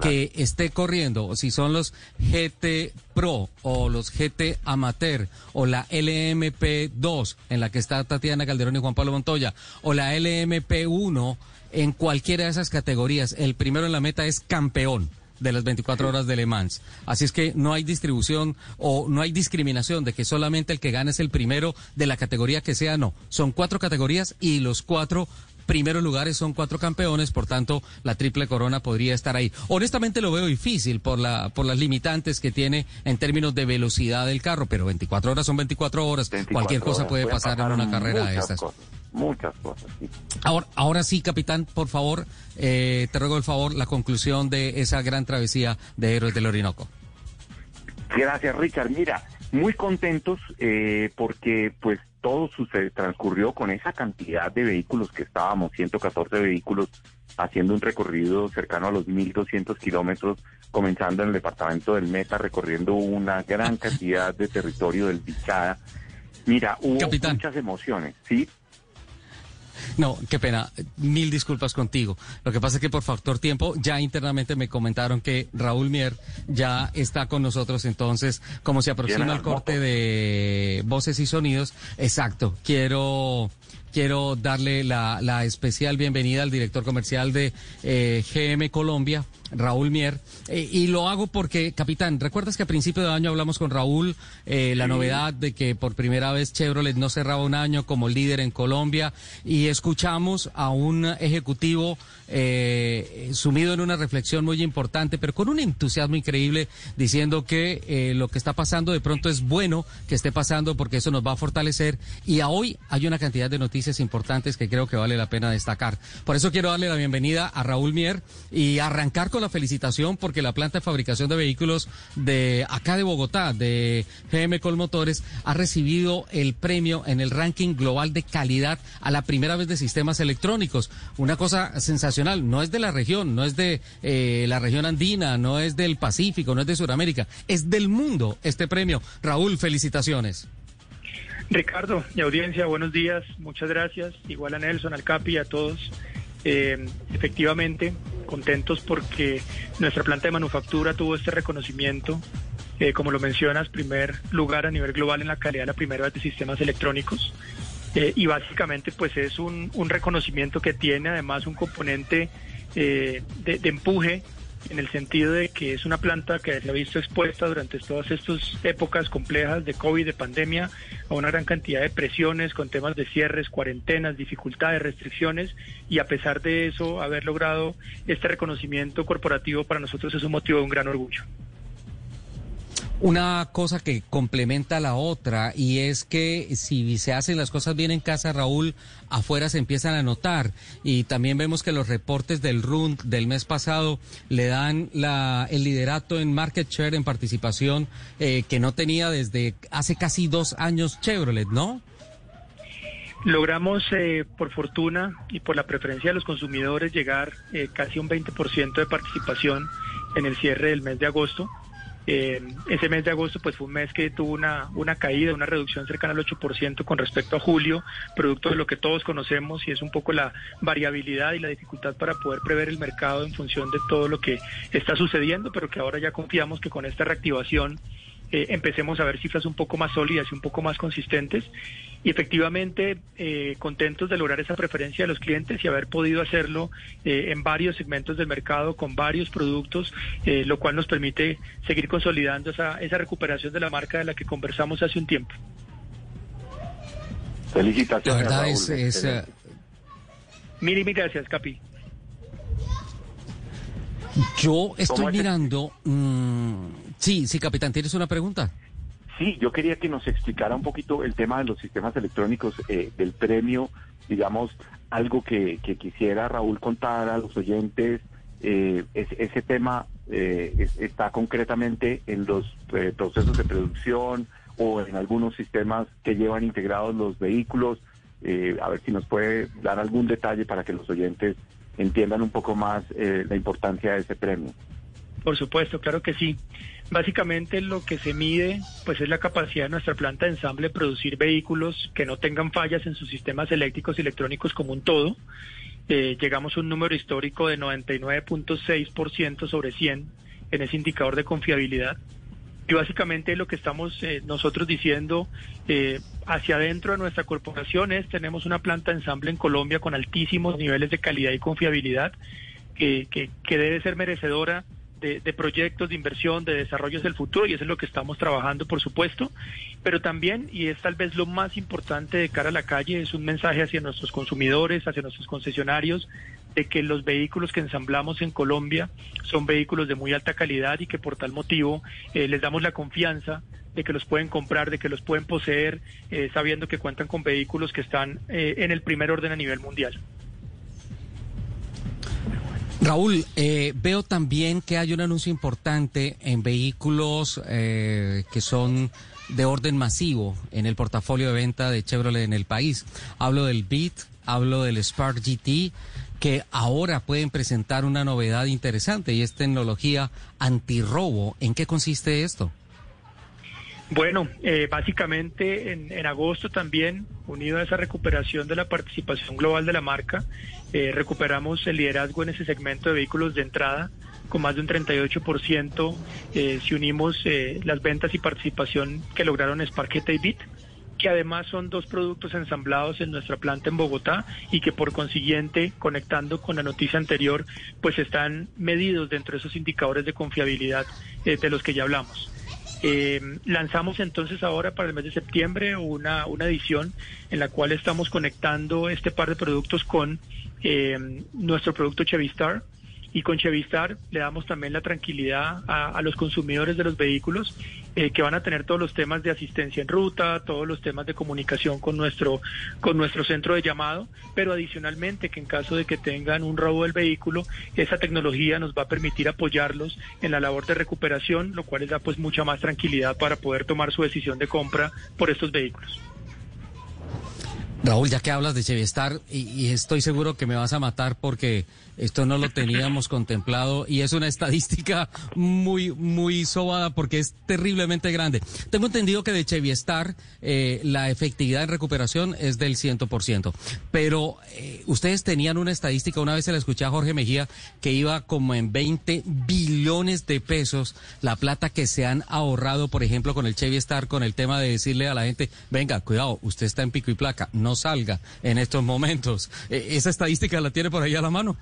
que esté corriendo, si son los GT Pro o los GT Amateur o la LMP2 en la que está Tatiana Calderón y Juan Pablo Montoya o la LMP1 en cualquiera de esas categorías, el primero en la meta es campeón de las 24 horas de Le Mans. Así es que no hay distribución o no hay discriminación de que solamente el que gane es el primero de la categoría que sea, no. Son cuatro categorías y los cuatro primeros lugares son cuatro campeones, por tanto la triple corona podría estar ahí. Honestamente lo veo difícil por la por las limitantes que tiene en términos de velocidad del carro, pero 24 horas son 24 horas, cualquier cosa puede pasar, en una carrera de estas. muchas cosas. Sí. Ahora, ahora sí, capitán, por favor, eh, te ruego el favor la conclusión de esa gran travesía de Héroes del Orinoco. Gracias, Richard. Mira, muy contentos eh, porque pues todo sucede, transcurrió con esa cantidad de vehículos que estábamos, 114 vehículos, haciendo un recorrido cercano a los 1.200 kilómetros, comenzando en el departamento del Meta, recorriendo una gran cantidad de territorio del Bichada. Mira, hubo muchas emociones, ¿sí? No, qué pena. Mil disculpas contigo. Lo que pasa es que por factor tiempo ya internamente me comentaron que Raúl Mier ya está con nosotros. Entonces, como se aproxima el corte de voces y sonidos, exacto. Quiero quiero darle la, la especial bienvenida al director comercial de eh, GM Colombia, Raúl Mier. Eh, y lo hago porque, capitán, ¿recuerdas que a principio de año hablamos con Raúl eh, la novedad de que por primera vez Chevrolet no cerraba un año como líder en Colombia y escuchamos a un ejecutivo eh, sumido en una reflexión muy importante, pero con un entusiasmo increíble, diciendo que lo que está pasando de pronto es bueno que esté pasando porque eso nos va a fortalecer y a hoy hay una cantidad de noticias importantes que creo que vale la pena destacar. Por eso quiero darle la bienvenida a Raúl Mier y arrancar con la felicitación porque la planta de fabricación de vehículos de acá de Bogotá, de GM Colmotores, ha recibido el premio en el ranking global de calidad a la primera vez de sistemas electrónicos. Una cosa sensacional, no es de la región, no es de eh, la región andina, no es del Pacífico, no es de Sudamérica, es del mundo este premio. Raúl, felicitaciones. Ricardo y audiencia, buenos días, muchas gracias. Igual a Nelson, al Capi, a todos. Eh, efectivamente, contentos porque nuestra planta de manufactura tuvo este reconocimiento, eh, como lo mencionas, primer lugar a nivel global en la calidad de la primera vez de sistemas electrónicos. Eh, y básicamente pues es un, un, reconocimiento que tiene además un componente de, de empuje en el sentido de que es una planta que se ha visto expuesta durante todas estas épocas complejas de COVID, de pandemia, a una gran cantidad de presiones con temas de cierres, cuarentenas, dificultades, restricciones, y a pesar de eso, haber logrado este reconocimiento corporativo para nosotros es un motivo de un gran orgullo una cosa que complementa a la otra y es que si se hacen las cosas bien en casa, Raúl, afuera se empiezan a notar y también vemos que los reportes del RUND del mes pasado le dan la, el liderato en market share, en participación eh, que no tenía desde hace casi dos años Chevrolet, ¿no? Logramos, eh, por fortuna y por la preferencia de los consumidores, llegar eh, casi un 20% de participación en el cierre del mes de agosto. Eh, ese mes de agosto pues fue un mes que tuvo una, una caída, una reducción cercana al 8% con respecto a julio, producto de lo que todos conocemos y es un poco la variabilidad y la dificultad para poder prever el mercado en función de todo lo que está sucediendo, pero que ahora ya confiamos que con esta reactivación eh, empecemos a ver cifras un poco más sólidas y un poco más consistentes. Y efectivamente, eh, contentos de lograr esa preferencia de los clientes y haber podido hacerlo eh, en varios segmentos del mercado, con varios productos, lo cual nos permite seguir consolidando esa, esa recuperación de la marca de la que conversamos hace un tiempo. Felicitaciones. La verdad es, Mil y mil gracias, Capi. Yo estoy mirando. mm, sí, sí, capitán, ¿tienes una pregunta? Sí, yo quería que nos explicara un poquito el tema de los sistemas electrónicos eh, del premio, digamos, algo que, que quisiera Raúl contar a los oyentes. eh, es- ese tema eh, es- está concretamente en los eh, procesos de producción o en algunos sistemas que llevan integrados los vehículos. Eh, a ver si nos puede dar algún detalle para que los oyentes entiendan un poco más eh, la importancia de ese premio. Por supuesto, claro que sí. Básicamente lo que se mide pues es la capacidad de nuestra planta de ensamble de producir vehículos que no tengan fallas en sus sistemas eléctricos y electrónicos como un todo. Eh, llegamos a un número histórico de 99.6% sobre 100 en ese indicador de confiabilidad. Y básicamente lo que estamos eh, nosotros diciendo eh, hacia adentro de nuestra corporación es tenemos una planta de ensamble en Colombia con altísimos niveles de calidad y confiabilidad que, que, que debe ser merecedora de, de proyectos de inversión, de desarrollos del futuro, y eso es lo que estamos trabajando, por supuesto. Pero también, y es tal vez lo más importante de cara a la calle, es un mensaje hacia nuestros consumidores, hacia nuestros concesionarios, de que los vehículos que ensamblamos en Colombia son vehículos de muy alta calidad y que por tal motivo eh, les damos la confianza de que los pueden comprar, de que los pueden poseer, eh, sabiendo que cuentan con vehículos que están eh, en el primer orden a nivel mundial. Raúl, eh, veo también que hay un anuncio importante en vehículos eh, que son de orden masivo en el portafolio de venta de Chevrolet en el país. Hablo del Beat, hablo del Spark GT, que ahora pueden presentar una novedad interesante y es tecnología antirrobo. ¿En qué consiste esto? Bueno, eh, básicamente en, en agosto también, unido a esa recuperación de la participación global de la marca, eh, recuperamos el liderazgo en ese segmento de vehículos de entrada con más de un 38% eh, si unimos eh, las ventas y participación que lograron Spark GT y Beat que además son dos productos ensamblados en nuestra planta en Bogotá y que por consiguiente, conectando con la noticia anterior, pues están medidos dentro de esos indicadores de confiabilidad eh, de los que ya hablamos. Eh, lanzamos entonces ahora para el mes de septiembre una, una edición en la cual estamos conectando este par de productos con eh, nuestro producto Chevistar y con Chevistar le damos también la tranquilidad a, a los consumidores de los vehículos eh, que van a tener todos los temas de asistencia en ruta, todos los temas de comunicación con nuestro con nuestro centro de llamado, pero adicionalmente que en caso de que tengan un robo del vehículo, esa tecnología nos va a permitir apoyarlos en la labor de recuperación, lo cual les da pues mucha más tranquilidad para poder tomar su decisión de compra por estos vehículos. Raúl, ya que hablas de Chevistar, y, y estoy seguro que me vas a matar porque esto no lo teníamos contemplado y es una estadística muy, muy sobada porque es terriblemente grande. Tengo entendido que de Chevistar eh, la efectividad en recuperación es del 100%, pero eh, ustedes tenían una estadística, una vez se la escuché a Jorge Mejía, que iba como en 20 billones de pesos la plata que se han ahorrado, por ejemplo, con el Chevistar, con el tema de decirle a la gente, venga, cuidado, usted está en pico y placa, no salga en estos momentos. Eh, ¿Esa estadística la tiene por ahí a la mano?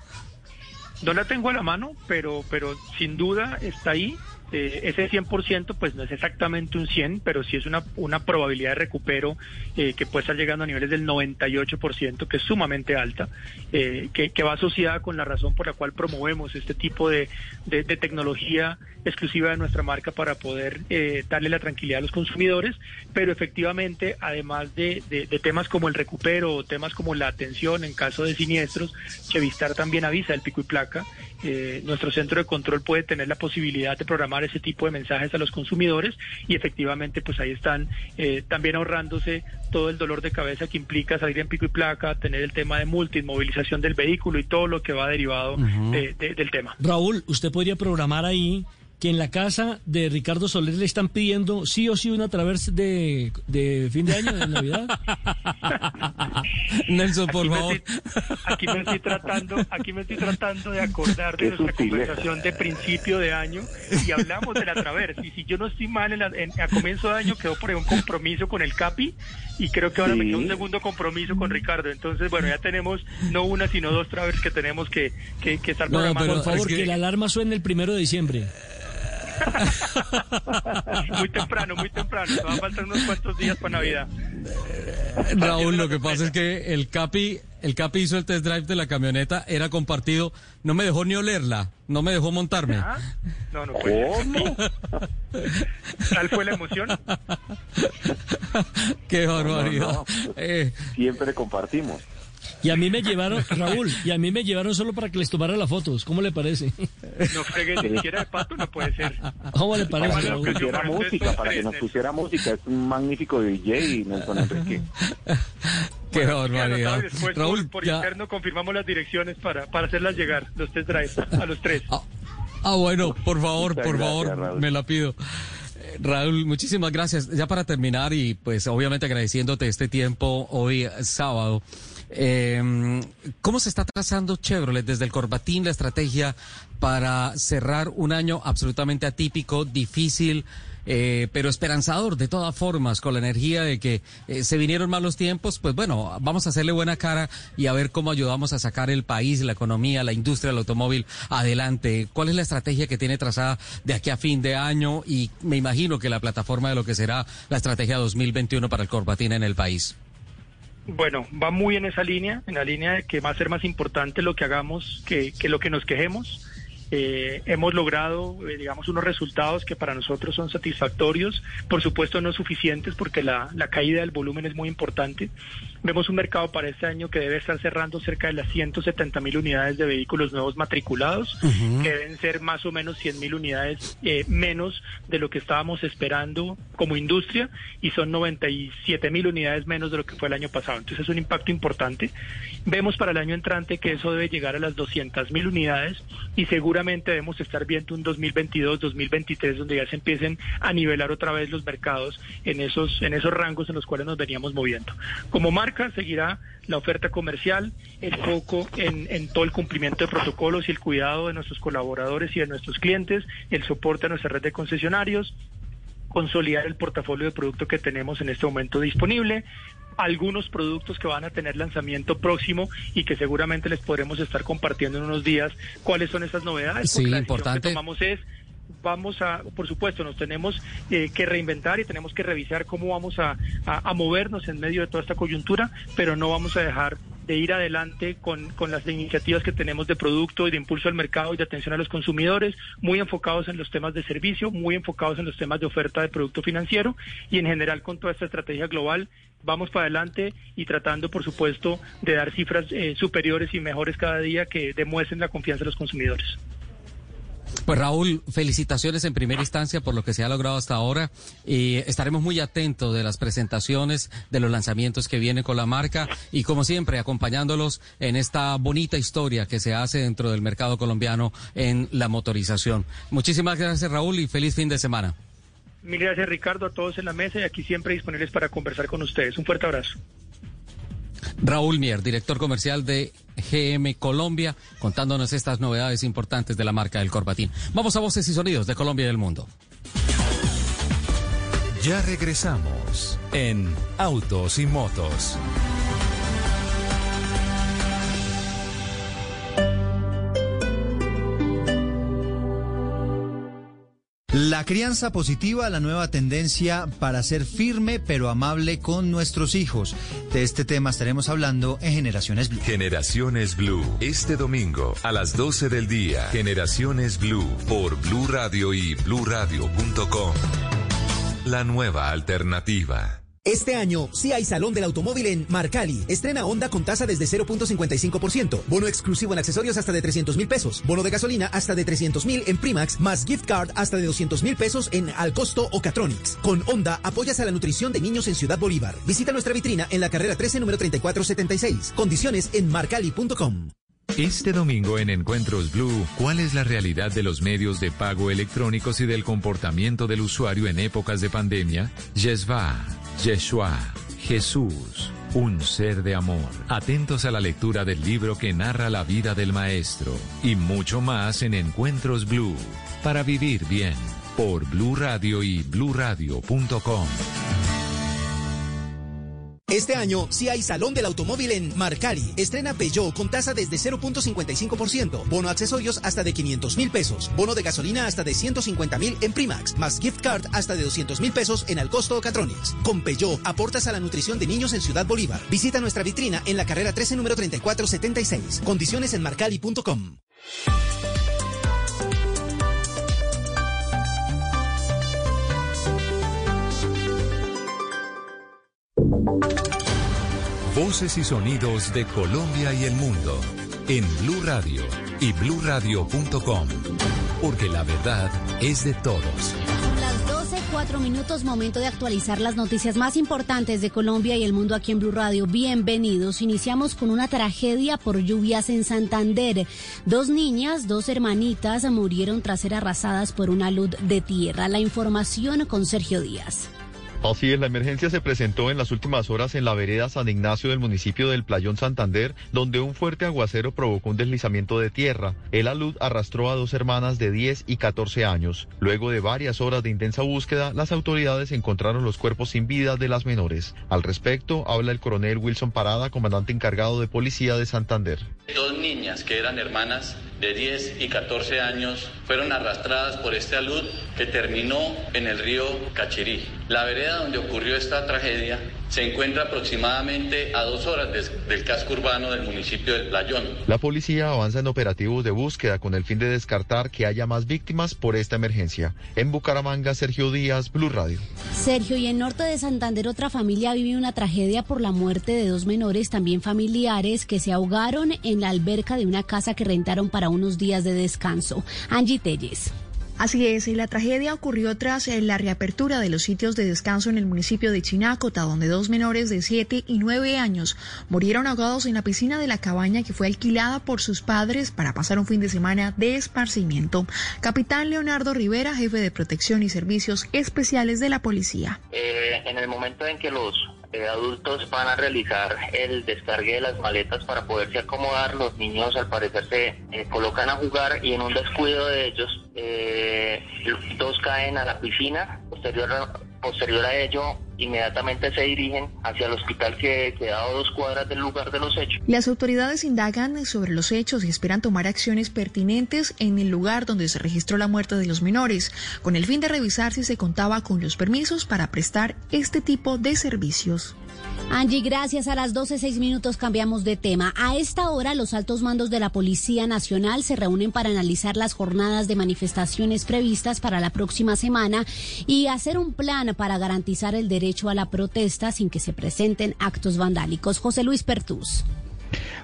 No la tengo a la mano, pero, pero sin duda está ahí. Eh, ese 100% pues no es exactamente un 100, pero sí es una, una probabilidad de recupero eh, que puede estar llegando a niveles del 98%, que es sumamente alta, eh, que, va asociada con la razón por la cual promovemos este tipo de, de, tecnología exclusiva de nuestra marca para poder eh, darle la tranquilidad a los consumidores, pero efectivamente, además de, de, temas como el recupero temas como la atención en caso de siniestros, Chevistar también avisa el pico y placa. Nuestro centro de control puede tener la posibilidad de programar ese tipo de mensajes a los consumidores y efectivamente pues ahí están eh, también ahorrándose todo el dolor de cabeza que implica salir en pico y placa, tener el tema de multa, inmovilización del vehículo y todo lo que va derivado de- de- del tema. Raúl, usted podría programar ahí que en la casa de Ricardo Soler le están pidiendo sí o sí una traversa de, de fin de año, de Navidad. Nelson, por Aquí me favor. estoy- aquí me estoy tratando, aquí me estoy tratando de acordar de nuestra sutileza. conversación de principio de año y hablamos de la Traversa. Y si yo no estoy mal, en la- en- a comienzo de año quedó por ahí un compromiso con el CAPI y creo que ahora me queda un segundo compromiso con Ricardo. Entonces, bueno, ya tenemos no una, sino dos Travers que tenemos que, que, que estar No, programando. por favor, que... la alarma suene el primero de diciembre. Muy temprano, muy temprano. Nos va a faltar unos cuantos días para Navidad. Raúl, lo que pasa es que el Capi, el Capi hizo el test drive de la camioneta, era compartido, no me dejó ni olerla, no me dejó montarme. ¿Ah? No, no puede ¿Cómo? Tal fue la emoción. Qué barbaridad. No, no, no. Eh, Siempre compartimos. Y a mí me llevaron, Raúl, y a mí me llevaron solo para que les tomara las fotos. ¿Cómo le parece? No fregué ni siquiera de pato, no puede ser. ¿Cómo le Para parece, que nos Raúl? pusiera música, para que nos pusiera música. Es un magnífico DJ, Nelson Enrique. qué Bueno, barbaridad. después Raúl, por, por ya- interno confirmamos las direcciones para, para hacerlas llegar, los test drives, a los tres. Ah, bueno, por favor, Muchas por gracias, favor, Raúl. me la pido. Raúl, muchísimas gracias. Ya para terminar y pues obviamente agradeciéndote este tiempo hoy eh, sábado. Eh, ¿Cómo se está trazando Chevrolet desde el Corbatín la estrategia para cerrar un año absolutamente atípico, difícil, eh, pero esperanzador de todas formas, con la energía de que eh, se vinieron malos tiempos? Pues bueno, vamos a hacerle buena cara y a ver cómo ayudamos a sacar el país, la economía, la industria del automóvil adelante. ¿Cuál es la estrategia que tiene trazada de aquí a fin de año? Y me imagino que la plataforma de lo que será la estrategia 2021 para el Corbatín en el país. Bueno, va muy en esa línea, en la línea de que va a ser más importante lo que hagamos que, que lo que nos quejemos. Eh, hemos logrado, eh, digamos, unos resultados que para nosotros son satisfactorios, por supuesto no suficientes porque la, la caída del volumen es muy importante. Vemos un mercado para este año que debe estar cerrando cerca de las 170 mil unidades de vehículos nuevos matriculados, Ujú. que deben ser más o menos 100 mil unidades eh, menos de lo que estábamos esperando como industria y son 97 mil unidades menos de lo que fue el año pasado. Entonces es un impacto importante. Vemos para el año entrante que eso debe llegar a las 200 mil unidades y seguramente debemos estar viendo un 2022-2023 donde ya se empiecen a nivelar otra vez los mercados en esos, en esos rangos en los cuales nos veníamos moviendo. Como marca seguirá la oferta comercial, el foco en, en todo el cumplimiento de protocolos y el cuidado de nuestros colaboradores y de nuestros clientes, el soporte a nuestra red de concesionarios, consolidar el portafolio de producto que tenemos en este momento disponible, algunos productos que van a tener lanzamiento próximo y que seguramente les podremos estar compartiendo en unos días cuáles son esas novedades. Sí, importante. que tomamos es vamos a, por supuesto, nos tenemos eh, que reinventar y tenemos que revisar cómo vamos a, a- movernos en medio de toda esta coyuntura, pero no vamos a dejar de ir adelante con, con las iniciativas que tenemos de producto y de impulso al mercado y de atención a los consumidores, muy enfocados en los temas de servicio, muy enfocados en los temas de oferta de producto financiero y en general con toda esta estrategia global vamos para adelante y tratando, por supuesto, de dar cifras eh, superiores y mejores cada día que demuestren la confianza de los consumidores. Pues Raúl, felicitaciones en primera instancia por lo que se ha logrado hasta ahora. Y estaremos muy atentos de las presentaciones, de los lanzamientos que vienen con la marca y como siempre acompañándolos en esta bonita historia que se hace dentro del mercado colombiano en la motorización. Muchísimas gracias Raúl y feliz fin de semana. Mil gracias Ricardo, a todos en la mesa y aquí siempre disponibles para conversar con ustedes. Un fuerte abrazo. Raúl Mier, director comercial de GM Colombia, contándonos estas novedades importantes de la marca del Corbatín. Vamos a voces y sonidos de Colombia y del mundo. Ya regresamos en Autos y Motos. La crianza positiva, la nueva tendencia para ser firme pero amable con nuestros hijos. De este tema estaremos hablando en Generaciones Blue. Generaciones Blue. Este domingo a las 12 del día. Generaciones Blue por Blue Radio y bluradio.com. La nueva alternativa. Este año sí hay Salón del Automóvil en Marcali. Estrena Honda con tasa desde 0.55%. Bono exclusivo en accesorios hasta de 300 mil pesos. Bono de gasolina hasta de 300 mil en Primax, más gift card hasta de 200 mil pesos en Alcosto o Catronics. Con Honda apoyas a la nutrición de niños en Ciudad Bolívar. Visita nuestra vitrina en la carrera 13, número 3476. Condiciones en marcali.com. Este domingo en Encuentros Blue, ¿cuál es la realidad de los medios de pago electrónicos y del comportamiento del usuario en épocas de pandemia? Yeshua, Yeshua, Jesús, un ser de amor. Atentos a la lectura del libro que narra la vida del maestro y mucho más en Encuentros Blue, para vivir bien, por Blue Radio y bluradio.com. Este año sí hay Salón del Automóvil en Marcali. Estrena Peugeot con tasa desde 0.55%. Bono accesorios hasta de 500 mil pesos. Bono de gasolina hasta de 150 mil en Primax. Más gift card hasta de 200 mil pesos en Alcosto o Catronics. Con Peugeot aportas a la nutrición de niños en Ciudad Bolívar. Visita nuestra vitrina en la carrera 13 número 3476. Condiciones en marcali.com. Voces y sonidos de Colombia y el mundo en Blue Radio y bluradio.com, porque la verdad es de todos. Las 12, 4 minutos, momento de actualizar las noticias más importantes de Colombia y el mundo aquí en Blue Radio. Bienvenidos. Iniciamos con una tragedia por lluvias en Santander. Dos niñas, dos hermanitas, murieron tras ser arrasadas por una luz de tierra. La información con Sergio Díaz. Así es, la emergencia se presentó en las últimas horas en la vereda San Ignacio del municipio del Playón Santander, donde un fuerte aguacero provocó un deslizamiento de tierra. El alud arrastró a dos hermanas de 10 y 14 años. Luego de varias horas de intensa búsqueda, las autoridades encontraron los cuerpos sin vida de las menores. Al respecto, habla el coronel Wilson Parada, comandante encargado de policía de Santander. Dos niñas que eran hermanas de 10 y 14 años fueron arrastradas por este alud que terminó en el río Cachirí. La vereda donde ocurrió esta tragedia se encuentra aproximadamente a dos horas del casco urbano del municipio del Playón. La policía avanza en operativos de búsqueda con el fin de descartar que haya más víctimas por esta emergencia. En Bucaramanga, Sergio Díaz, Blue Radio. Sergio, y en norte de Santander otra familia vive una tragedia por la muerte de dos menores, también familiares, que se ahogaron en la alberca de una casa que rentaron para unos días de descanso. Angie Telles. Así es, y la tragedia ocurrió tras eh, la reapertura de los sitios de descanso en el municipio de Chinácota, donde dos menores de 7 y 9 años murieron ahogados en la piscina de la cabaña que fue alquilada por sus padres para pasar un fin de semana de esparcimiento. Capitán Leonardo Rivera, jefe de protección y servicios especiales de la policía. Eh, en el momento en que los eh, adultos van a realizar el descargue de las maletas para poderse acomodar. Los niños al parecer se eh, colocan a jugar y en un descuido de ellos eh, dos caen a la piscina. Posterior posterior a ello, inmediatamente se dirigen hacia el hospital que queda a dos cuadras del lugar de los hechos. Las autoridades indagan sobre los hechos y esperan tomar acciones pertinentes en el lugar donde se registró la muerte de los menores, con el fin de revisar si se contaba con los permisos para prestar este tipo de servicios. Angie, gracias. A las 12, seis minutos cambiamos de tema. A esta hora, los altos mandos de la Policía Nacional se reúnen para analizar las jornadas de manifestaciones previstas para la próxima semana y hacer un plan para garantizar el derecho a la protesta sin que se presenten actos vandálicos. José Luis Pertús.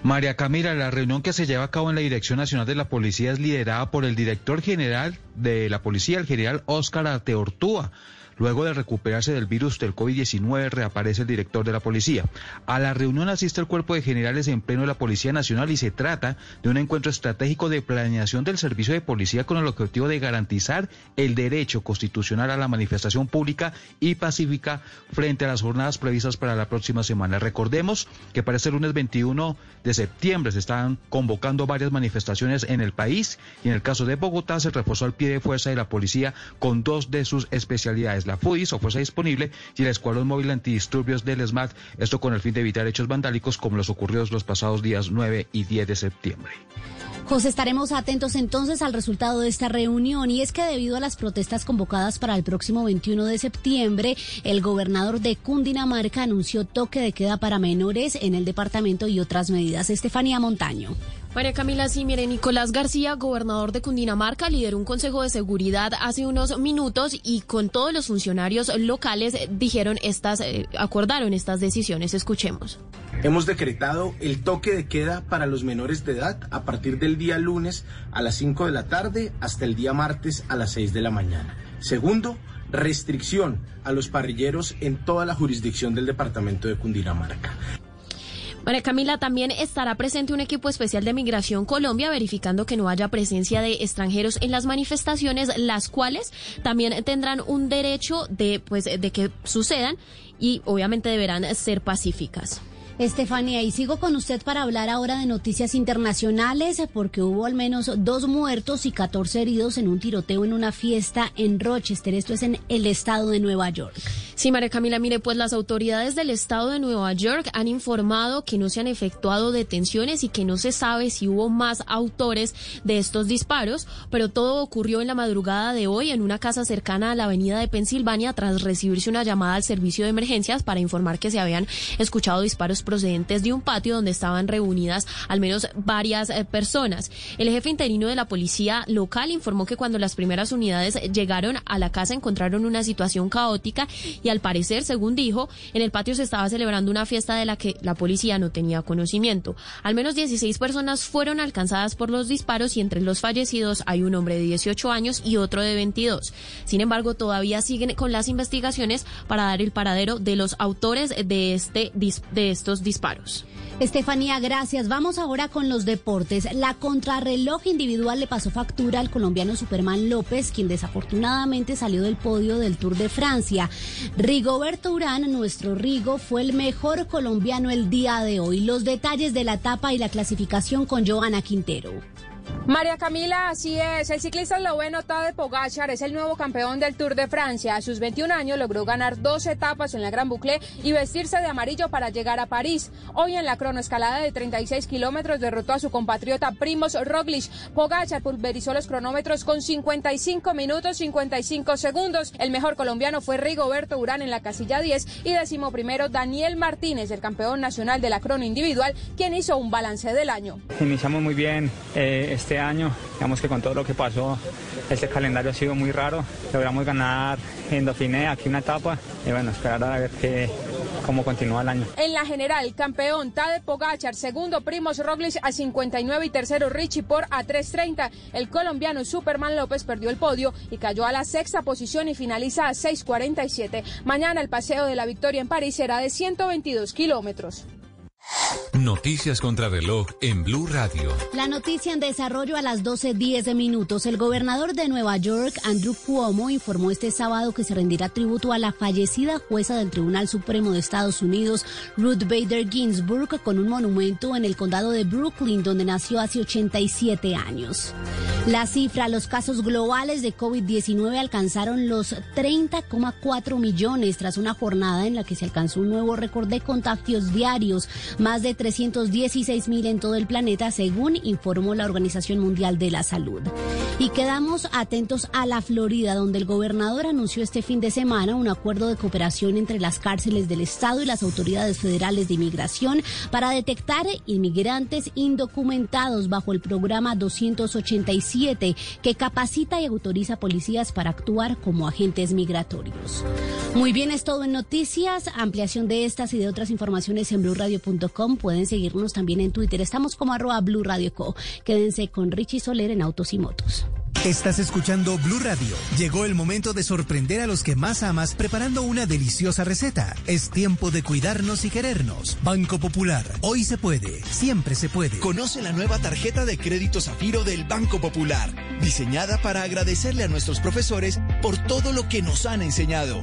María Camila, la reunión que se lleva a cabo en la Dirección Nacional de la Policía es liderada por el director general de la Policía, el general Óscar Arteortúa. Luego de recuperarse del virus del COVID-19, reaparece el director de la policía. A la reunión asiste el cuerpo de generales en pleno de la Policía Nacional y se trata de un encuentro estratégico de planeación del servicio de policía con el objetivo de garantizar el derecho constitucional a la manifestación pública y pacífica frente a las jornadas previstas para la próxima semana. Recordemos que para este lunes 21 de septiembre se están convocando varias manifestaciones en el país y en el caso de Bogotá se reforzó el pie de fuerza de la policía con dos de sus especialidades la FUDIS o Fuerza Disponible y el Escuadrón Móvil Antidisturbios del SMAT, esto con el fin de evitar hechos vandálicos como los ocurridos los pasados días 9 y 10 de septiembre. José, estaremos atentos entonces al resultado de esta reunión y es que debido a las protestas convocadas para el próximo 21 de septiembre, el gobernador de Cundinamarca anunció toque de queda para menores en el departamento y otras medidas. Estefanía Montaño. María Camila, sí, mire, Nicolás García, gobernador de Cundinamarca, lideró un consejo de seguridad hace unos minutos y con todos los funcionarios locales dijeron estas, eh, acordaron estas decisiones. Escuchemos. Hemos decretado el toque de queda para los menores de edad a partir del día lunes a las 5 de la tarde hasta el día martes a las 6 de la mañana. Segundo, restricción a los parrilleros en toda la jurisdicción del departamento de Cundinamarca. María Camila, también estará presente un equipo especial de Migración Colombia verificando que no haya presencia de extranjeros en las manifestaciones, las cuales también tendrán un derecho de, pues, de que sucedan y obviamente deberán ser pacíficas. Estefanía, y sigo con usted para hablar ahora de noticias internacionales, porque hubo al menos dos muertos y 14 heridos en un tiroteo en una fiesta en Rochester. Esto es en el estado de Nueva York. Sí, María Camila, mire, pues las autoridades del estado de Nueva York han informado que no se han efectuado detenciones y que no se sabe si hubo más autores de estos disparos, pero todo ocurrió en la madrugada de hoy en una casa cercana a la avenida de Pensilvania tras recibirse una llamada al servicio de emergencias para informar que se habían escuchado disparos procedentes de un patio donde estaban reunidas al menos varias eh, personas. El jefe interino de la policía local informó que cuando las primeras unidades llegaron a la casa encontraron una situación caótica y al parecer, según dijo, en el patio se estaba celebrando una fiesta de la que la policía no tenía conocimiento. Al menos 16 personas fueron alcanzadas por los disparos y entre los fallecidos hay un hombre de 18 años y otro de 22. Sin embargo, todavía siguen con las investigaciones para dar el paradero de los autores de, este, de estos disparos. Estefanía, gracias. Vamos ahora con los deportes. La contrarreloj individual le pasó factura al colombiano Superman López, quien desafortunadamente salió del podio del Tour de Francia. Rigoberto Urán, nuestro Rigo, fue el mejor colombiano el día de hoy. Los detalles de la etapa y la clasificación con Joana Quintero. María Camila, así es. El ciclista esloveno Tadej Pogachar es el nuevo campeón del Tour de Francia. A sus 21 años logró ganar dos etapas en la Gran Boucle y vestirse de amarillo para llegar a París. Hoy en la cronoescalada de 36 kilómetros derrotó a su compatriota Primos Roglic. Pogachar pulverizó los cronómetros con 55 minutos 55 segundos. El mejor colombiano fue Rigoberto Urán en la casilla 10 y décimo primero Daniel Martínez, el campeón nacional de la crono individual, quien hizo un balance del año. Iniciamos muy bien. Eh, este año. Digamos que con todo lo que pasó, este calendario ha sido muy raro. Logramos ganar en Dauphiné aquí una etapa y bueno, esperar a ver qué, cómo continúa el año. En la general, campeón Tade Pogachar, segundo Primos Roglic a 59 y tercero Richie Por a 3.30. El colombiano Superman López perdió el podio y cayó a la sexta posición y finaliza a 6.47. Mañana el paseo de la victoria en París será de 122 kilómetros. Noticias contra reloj en Blue Radio. La noticia en desarrollo a las 12.10 de minutos. El gobernador de Nueva York, Andrew Cuomo, informó este sábado que se rendirá tributo a la fallecida jueza del Tribunal Supremo de Estados Unidos, Ruth Bader Ginsburg, con un monumento en el condado de Brooklyn, donde nació hace 87 años. La cifra, los casos globales de COVID-19 alcanzaron los 30,4 millones tras una jornada en la que se alcanzó un nuevo récord de contagios diarios más de 316 mil en todo el planeta, según informó la Organización Mundial de la Salud. Y quedamos atentos a la Florida, donde el gobernador anunció este fin de semana un acuerdo de cooperación entre las cárceles del Estado y las autoridades federales de inmigración para detectar inmigrantes indocumentados bajo el programa 287, que capacita y autoriza policías para actuar como agentes migratorios. Muy bien, es todo en noticias. Ampliación de estas y de otras informaciones en blurradio.com Pueden seguirnos también en Twitter. Estamos como arroba Blue Radio Co. Quédense con Richie Soler en Autos y Motos. Estás escuchando Blue Radio. Llegó el momento de sorprender a los que más amas preparando una deliciosa receta. Es tiempo de cuidarnos y querernos. Banco Popular. Hoy se puede. Siempre se puede. Conoce la nueva tarjeta de crédito Zafiro del Banco Popular. Diseñada para agradecerle a nuestros profesores por todo lo que nos han enseñado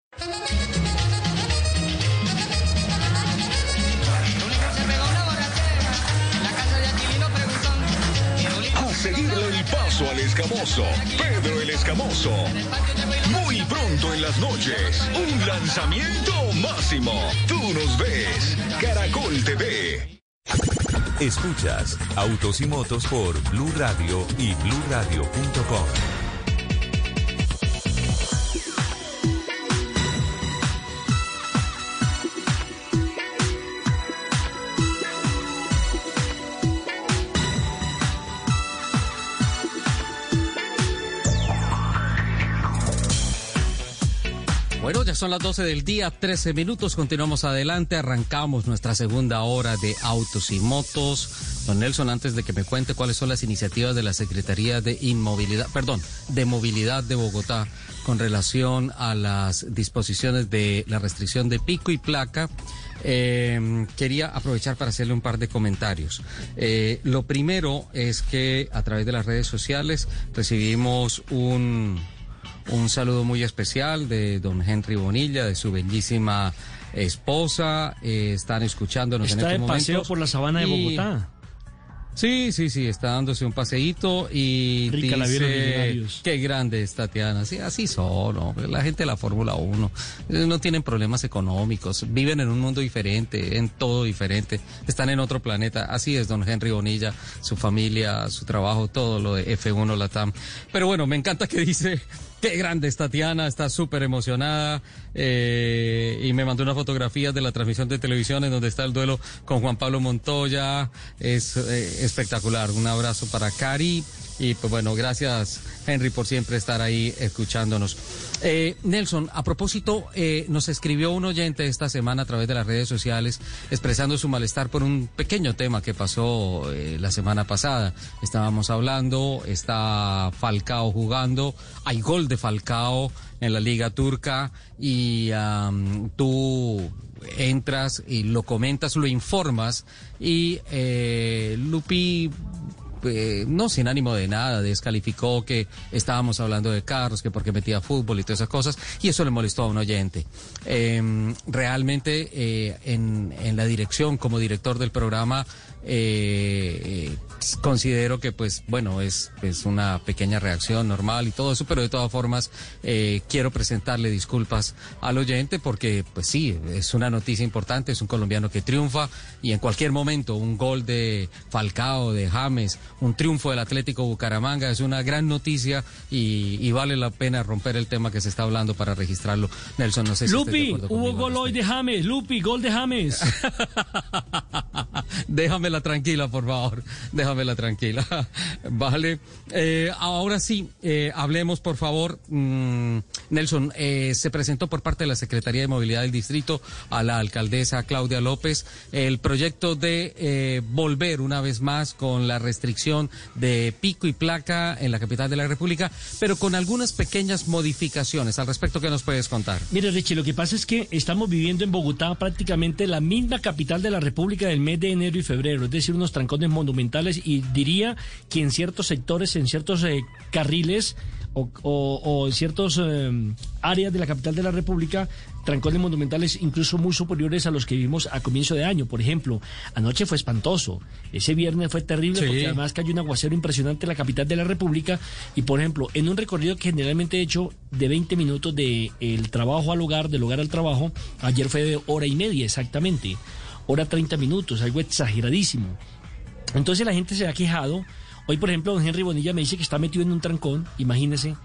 Al escamoso, Pedro el Escamoso. Muy pronto en las noches, un lanzamiento máximo. Tú nos ves, Caracol TV. Escuchas Autos y Motos por Blue Radio y bluradio.com. son las 12 del día, 13 minutos, continuamos adelante, arrancamos nuestra segunda hora de autos y motos. Don Nelson, antes de que me cuente cuáles son las iniciativas de la Secretaría de Inmovilidad, perdón, de Movilidad de Bogotá con relación a las disposiciones de la restricción de pico y placa, eh, quería aprovechar para hacerle un par de comentarios. Eh, lo primero es que a través de las redes sociales recibimos un, un saludo muy especial de don Henry Bonilla, de su bellísima esposa. Eh, están escuchándonos Está en de este paseo momento. por la sabana de Bogotá. Sí, sí, sí, está dándose un paseíto y Rica dice, qué grande es Tatiana. Sí, así son, hombre, la gente de la Fórmula 1. eh, No tienen problemas económicos, viven en un mundo diferente, en todo diferente, están en otro planeta. Así es, don Henry Bonilla, su familia, su trabajo, todo lo de F1 Latam. Pero bueno, me encanta que dice, qué grande es Tatiana, está súper emocionada eh, y me mandó una fotografía de la transmisión de televisión en donde está el duelo con Juan Pablo Montoya. Es eh, espectacular. Un abrazo para Cari. Y pues bueno, gracias Henry por siempre estar ahí escuchándonos. Eh, Nelson, a propósito, eh, nos escribió un oyente esta semana a través de las redes sociales expresando su malestar por un pequeño tema que pasó eh, la semana pasada. Estábamos hablando, está Falcao jugando, hay gol de Falcao en la Liga Turca y tú entras y lo comentas, lo informas y eh, Lupi eh, no sin ánimo de nada, descalificó que estábamos hablando de carros, que porque metía fútbol y todas esas cosas, y eso le molestó a un oyente. Eh, realmente eh, en, en la dirección, como director del programa, eh, eh, considero que pues bueno es, es una pequeña reacción normal y todo eso pero de todas formas eh, quiero presentarle disculpas al oyente porque pues sí es una noticia importante es un colombiano que triunfa y en cualquier momento un gol de Falcao de James un triunfo del Atlético Bucaramanga es una gran noticia y, y vale la pena romper el tema que se está hablando para registrarlo Nelson no sé si Lupi, hubo gol hoy de James. Lupi, gol de James. Déjamela tranquila, por favor. Déjamela tranquila. Vale. Eh, ahora sí, eh, hablemos, por favor. Mm, Nelson, eh, se presentó por parte de la Secretaría de Movilidad del Distrito a la alcaldesa Claudia López el proyecto de volver una vez más con la restricción de pico y placa en la capital de la República, pero con algunas pequeñas modificaciones. Al respecto, ¿qué nos puedes contar? Mire, Richie, lo que pasa es que estamos viviendo en Bogotá prácticamente la misma capital de la República del mes de enero y febrero, es decir, unos trancones monumentales y diría que en ciertos sectores, en ciertos eh, carriles o, o- o en ciertos eh, áreas de la capital de la República, trancones monumentales incluso muy superiores a los que vivimos a comienzo de año. Por ejemplo, anoche fue espantoso, ese viernes fue terrible Sí. porque además cayó un aguacero impresionante en la capital de la República y por ejemplo, en un recorrido que generalmente he hecho de 20 minutos de el trabajo al hogar, del hogar al trabajo, ayer fue de hora y media exactamente, hora 30 minutos, algo exageradísimo. Entonces la gente se ha quejado. Hoy, por ejemplo, don Henry Bonilla me dice que está metido en un trancón, imagínese,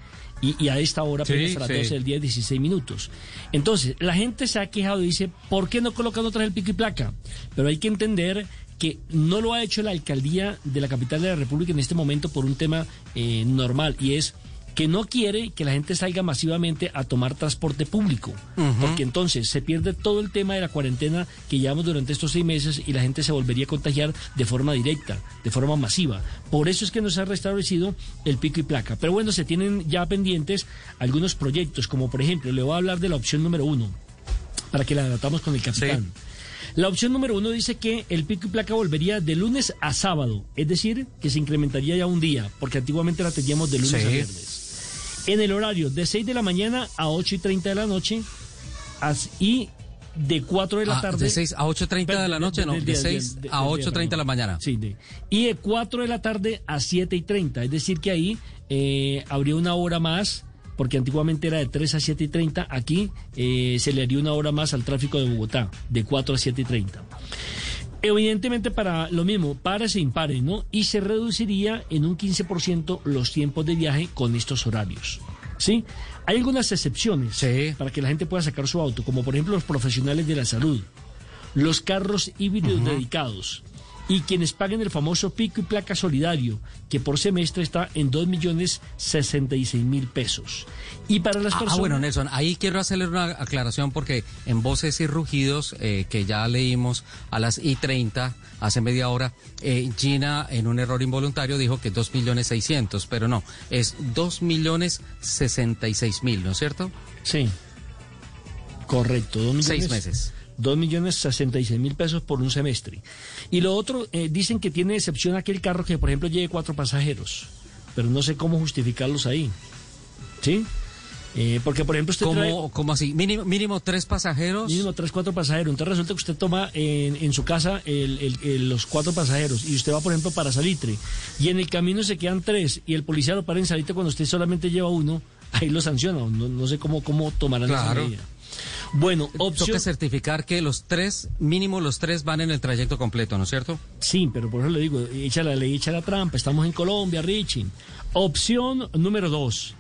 y, y a esta hora, Sí, apenas a las sí. 12 del día, 16 minutos. Entonces, la gente se ha quejado y dice, ¿por qué no colocan otra vez el pico y placa? Pero hay que entender que no lo ha hecho la alcaldía de la capital de la República en este momento por un tema eh, normal, y es que no quiere que la gente salga masivamente a tomar transporte público, porque entonces se pierde todo el tema de la cuarentena que llevamos durante estos seis meses y la gente se volvería a contagiar de forma directa, de forma masiva. Por eso es que nos ha restablecido el pico y placa. Pero bueno, se tienen ya pendientes algunos proyectos, como por ejemplo, le voy a hablar de la opción número uno, para que la debatamos con el capitán. La opción número uno dice que el pico y placa volvería de lunes a sábado, es decir, que se incrementaría ya un día, porque antiguamente la teníamos de lunes Sí. a viernes. En el horario de 6 de la mañana a 8 y 30 de la noche y de 4 de la Ah, tarde. de 6 a 8:30 de la noche, no, de 6 a 8:30 de la mañana. Sí, de- y de 4 de la tarde a 7 y 30, es decir, que ahí eh, habría una hora más. Porque antiguamente era de 3 a 7 y 30, aquí eh, se le haría una hora más al tráfico de Bogotá, de 4 a 7 y 30. Evidentemente para lo mismo, pares e impares, ¿no? Y se reduciría en un 15% los tiempos de viaje con estos horarios. ¿Sí? Hay algunas excepciones para que la gente pueda sacar su auto, como por ejemplo los profesionales de la salud, los carros híbridos dedicados y quienes paguen el famoso pico y placa solidario, que por semestre está en 2 millones 66 mil pesos. Y para las Ah, personas... bueno, Nelson, ahí quiero hacerle una aclaración porque en Voces y Rugidos, eh, que ya leímos a las I 30, hace media hora, eh, Gina, en un error involuntario, dijo que 2 millones 600, pero no, es 2 millones 66 mil, ¿no es cierto? Sí. Correcto, dos millones. Seis meses. Dos millones sesenta y seis mil pesos por un semestre. Y lo otro, eh, dicen que tiene excepción aquel carro que, por ejemplo, lleve cuatro pasajeros. Pero no sé cómo justificarlos ahí. ¿Sí? Eh, porque, por ejemplo, usted ¿Cómo, trae- cómo así? Mínimo, mínimo tres pasajeros. Mínimo tres, cuatro pasajeros. Entonces resulta que usted toma en, en su casa el- el- el- los cuatro pasajeros y usted va, por ejemplo, para Salitre y en el camino se quedan tres y el policía lo para en Salitre cuando usted solamente lleva uno, ahí lo sanciona. No, no sé cómo, cómo tomarán esa medida. Bueno, opción... Toca certificar que los tres, mínimo los tres van en el trayecto completo, ¿no es cierto? Sí, pero por eso le digo, echa la ley, echa la trampa. Estamos en Colombia, Richie. Opción número dos.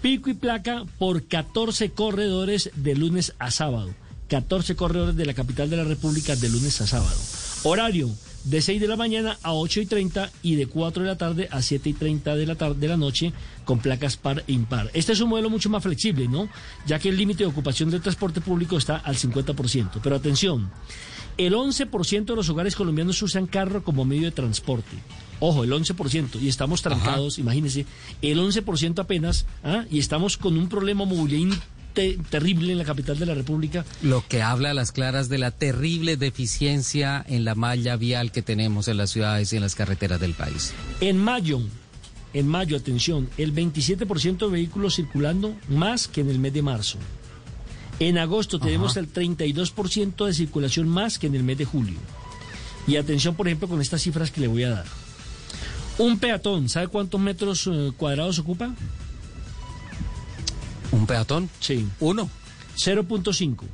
Pico y placa por 14 corredores de lunes a sábado. 14 corredores de la capital de la República de lunes a sábado. Horario de 6 de la mañana a 8 y 30 y de 4 de la tarde a 7 y 30 de la, tarde, de la noche con placas par e impar. Este es un modelo mucho más flexible, ¿no? Ya que el límite de ocupación del transporte público está al 50%. Pero atención, el 11% de los hogares colombianos usan carro como medio de transporte. Ojo, el 11%. Y estamos trancados, imagínense, el 11% apenas, ¿ah? y estamos con un problema movilidad te- terrible en la capital de la República. Lo que habla a las claras de la terrible deficiencia en la malla vial que tenemos en las ciudades y en las carreteras del país. En mayo, en mayo, atención, el 27% de vehículos circulando más que en el mes de marzo. En agosto tenemos Ajá. el 32% de circulación más que en el mes de julio. Y atención, por ejemplo, con estas cifras que le voy a dar. Un peatón, ¿sabe cuántos metros eh, cuadrados ocupa? ¿Un peatón? Sí. Uno. 0.5.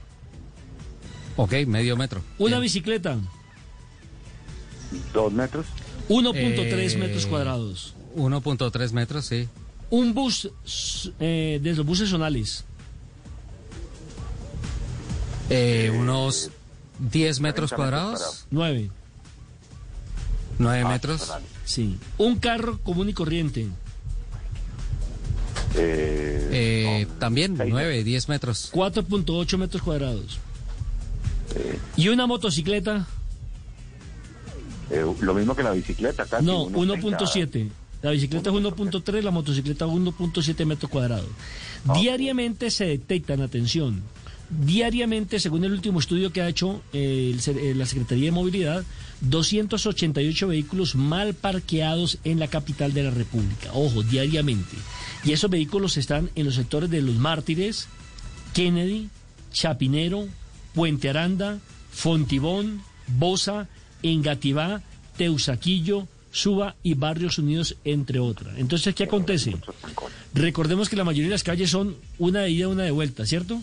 Ok, medio metro. Una Bien. bicicleta, ¿Dos metros? 1.3 Eh, metros cuadrados. 1.3 metros, sí. Un bus eh, de los buses zonales, Eh, unos 10 metros cuadrados. 9. 9 metros. Sí. Un carro común y corriente, Eh, también 9, 10 metros. 4.8 metros cuadrados. Y una motocicleta, Eh, lo mismo que la bicicleta, casi. no, unos 1.7. La bicicleta es 1.3, la motocicleta 1.7 metros cuadrados. Diariamente se detectan, atención, diariamente, según el último estudio que ha hecho eh, el eh, la Secretaría de Movilidad, 288 vehículos mal parqueados en la capital de la República. Ojo, diariamente. Y esos vehículos están en los sectores de Los Mártires, Kennedy, Chapinero, Puente Aranda, Fontibón, Bosa, Engativá, Teusaquillo, Suba y Barrios Unidos, entre otras. Entonces, ¿qué acontece? Recordemos que la mayoría de las calles son una de ida y una de vuelta, ¿cierto?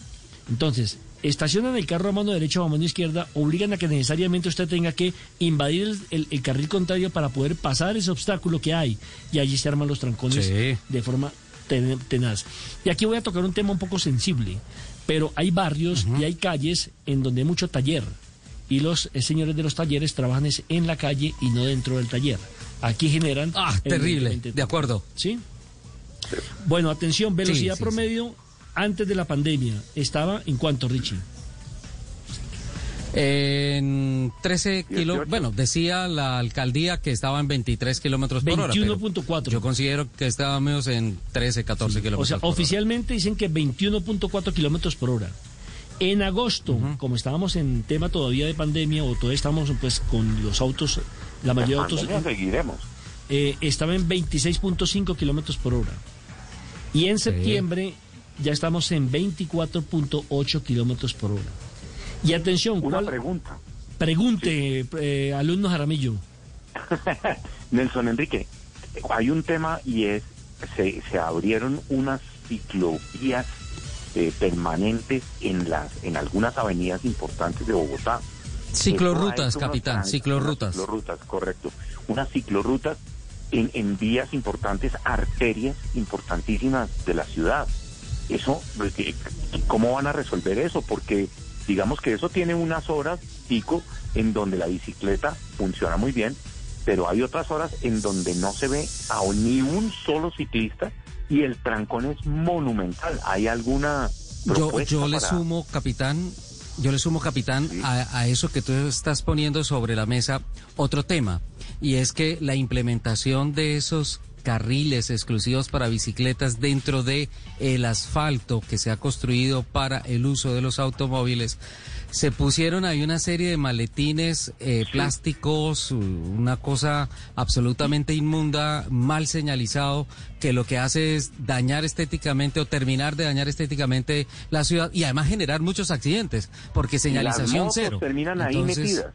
Entonces, estacionan el carro a mano derecha o a mano izquierda, obligan a que necesariamente usted tenga que invadir el, el- el carril contrario para poder pasar ese obstáculo que hay. Y allí se arman los trancones Sí. de forma tenaz. Y aquí voy a tocar un tema un poco sensible, pero hay barrios y hay calles en donde hay mucho taller. Y los eh, señores de los talleres trabajan es en la calle y no dentro del taller. Aquí generan... Ah, terrible. De acuerdo. ¿Sí? Bueno, atención, velocidad Sí, sí, promedio antes de la pandemia estaba en cuánto, Richie? En 13 kilómetros. Bueno, decía la alcaldía que estaba en 23 kilómetros por hora. pero 21.4. Yo considero que estábamos en 13, 14 O kilómetros sea, por hora. oficialmente dicen que 21.4 kilómetros por hora. En agosto, como estábamos en tema todavía de pandemia, o todavía estamos pues con los autos, la mayoría de autos, pandemia seguiremos. eh, estaba en 26.5 kilómetros por hora. Y en septiembre ya estamos en 24.8 kilómetros por hora. Y atención, Una ¿cuál? pregunta. Pregunte, eh, alumno Jaramillo. Nelson Enrique, hay un tema y es, se, se abrieron unas ciclovías eh, permanentes en las en algunas avenidas importantes de Bogotá. Ciclorrutas, capitán, unas- ciclorrutas. unas Ciclorrutas, correcto. Unas ciclorrutas en, en vías importantes, arterias importantísimas de la ciudad. Eso, que- ¿cómo van a resolver eso? Porque Digamos que eso tiene unas horas pico en donde la bicicleta funciona muy bien, pero hay otras horas en donde no se ve a ni un solo ciclista y el trancón es monumental. ¿Hay alguna yo, yo le para- sumo, capitán, yo le sumo, capitán, a, a eso que tú estás poniendo sobre la mesa otro tema, y es que la implementación de esos carriles exclusivos para bicicletas dentro de el asfalto que se ha construido para el uso de los automóviles se pusieron ahí una serie de maletines eh, plásticos, una cosa absolutamente inmunda, mal señalizado, que lo que hace es dañar estéticamente o terminar de dañar estéticamente la ciudad y además generar muchos accidentes, porque Y las señalización motos cero. terminan ahí Entonces- metidas.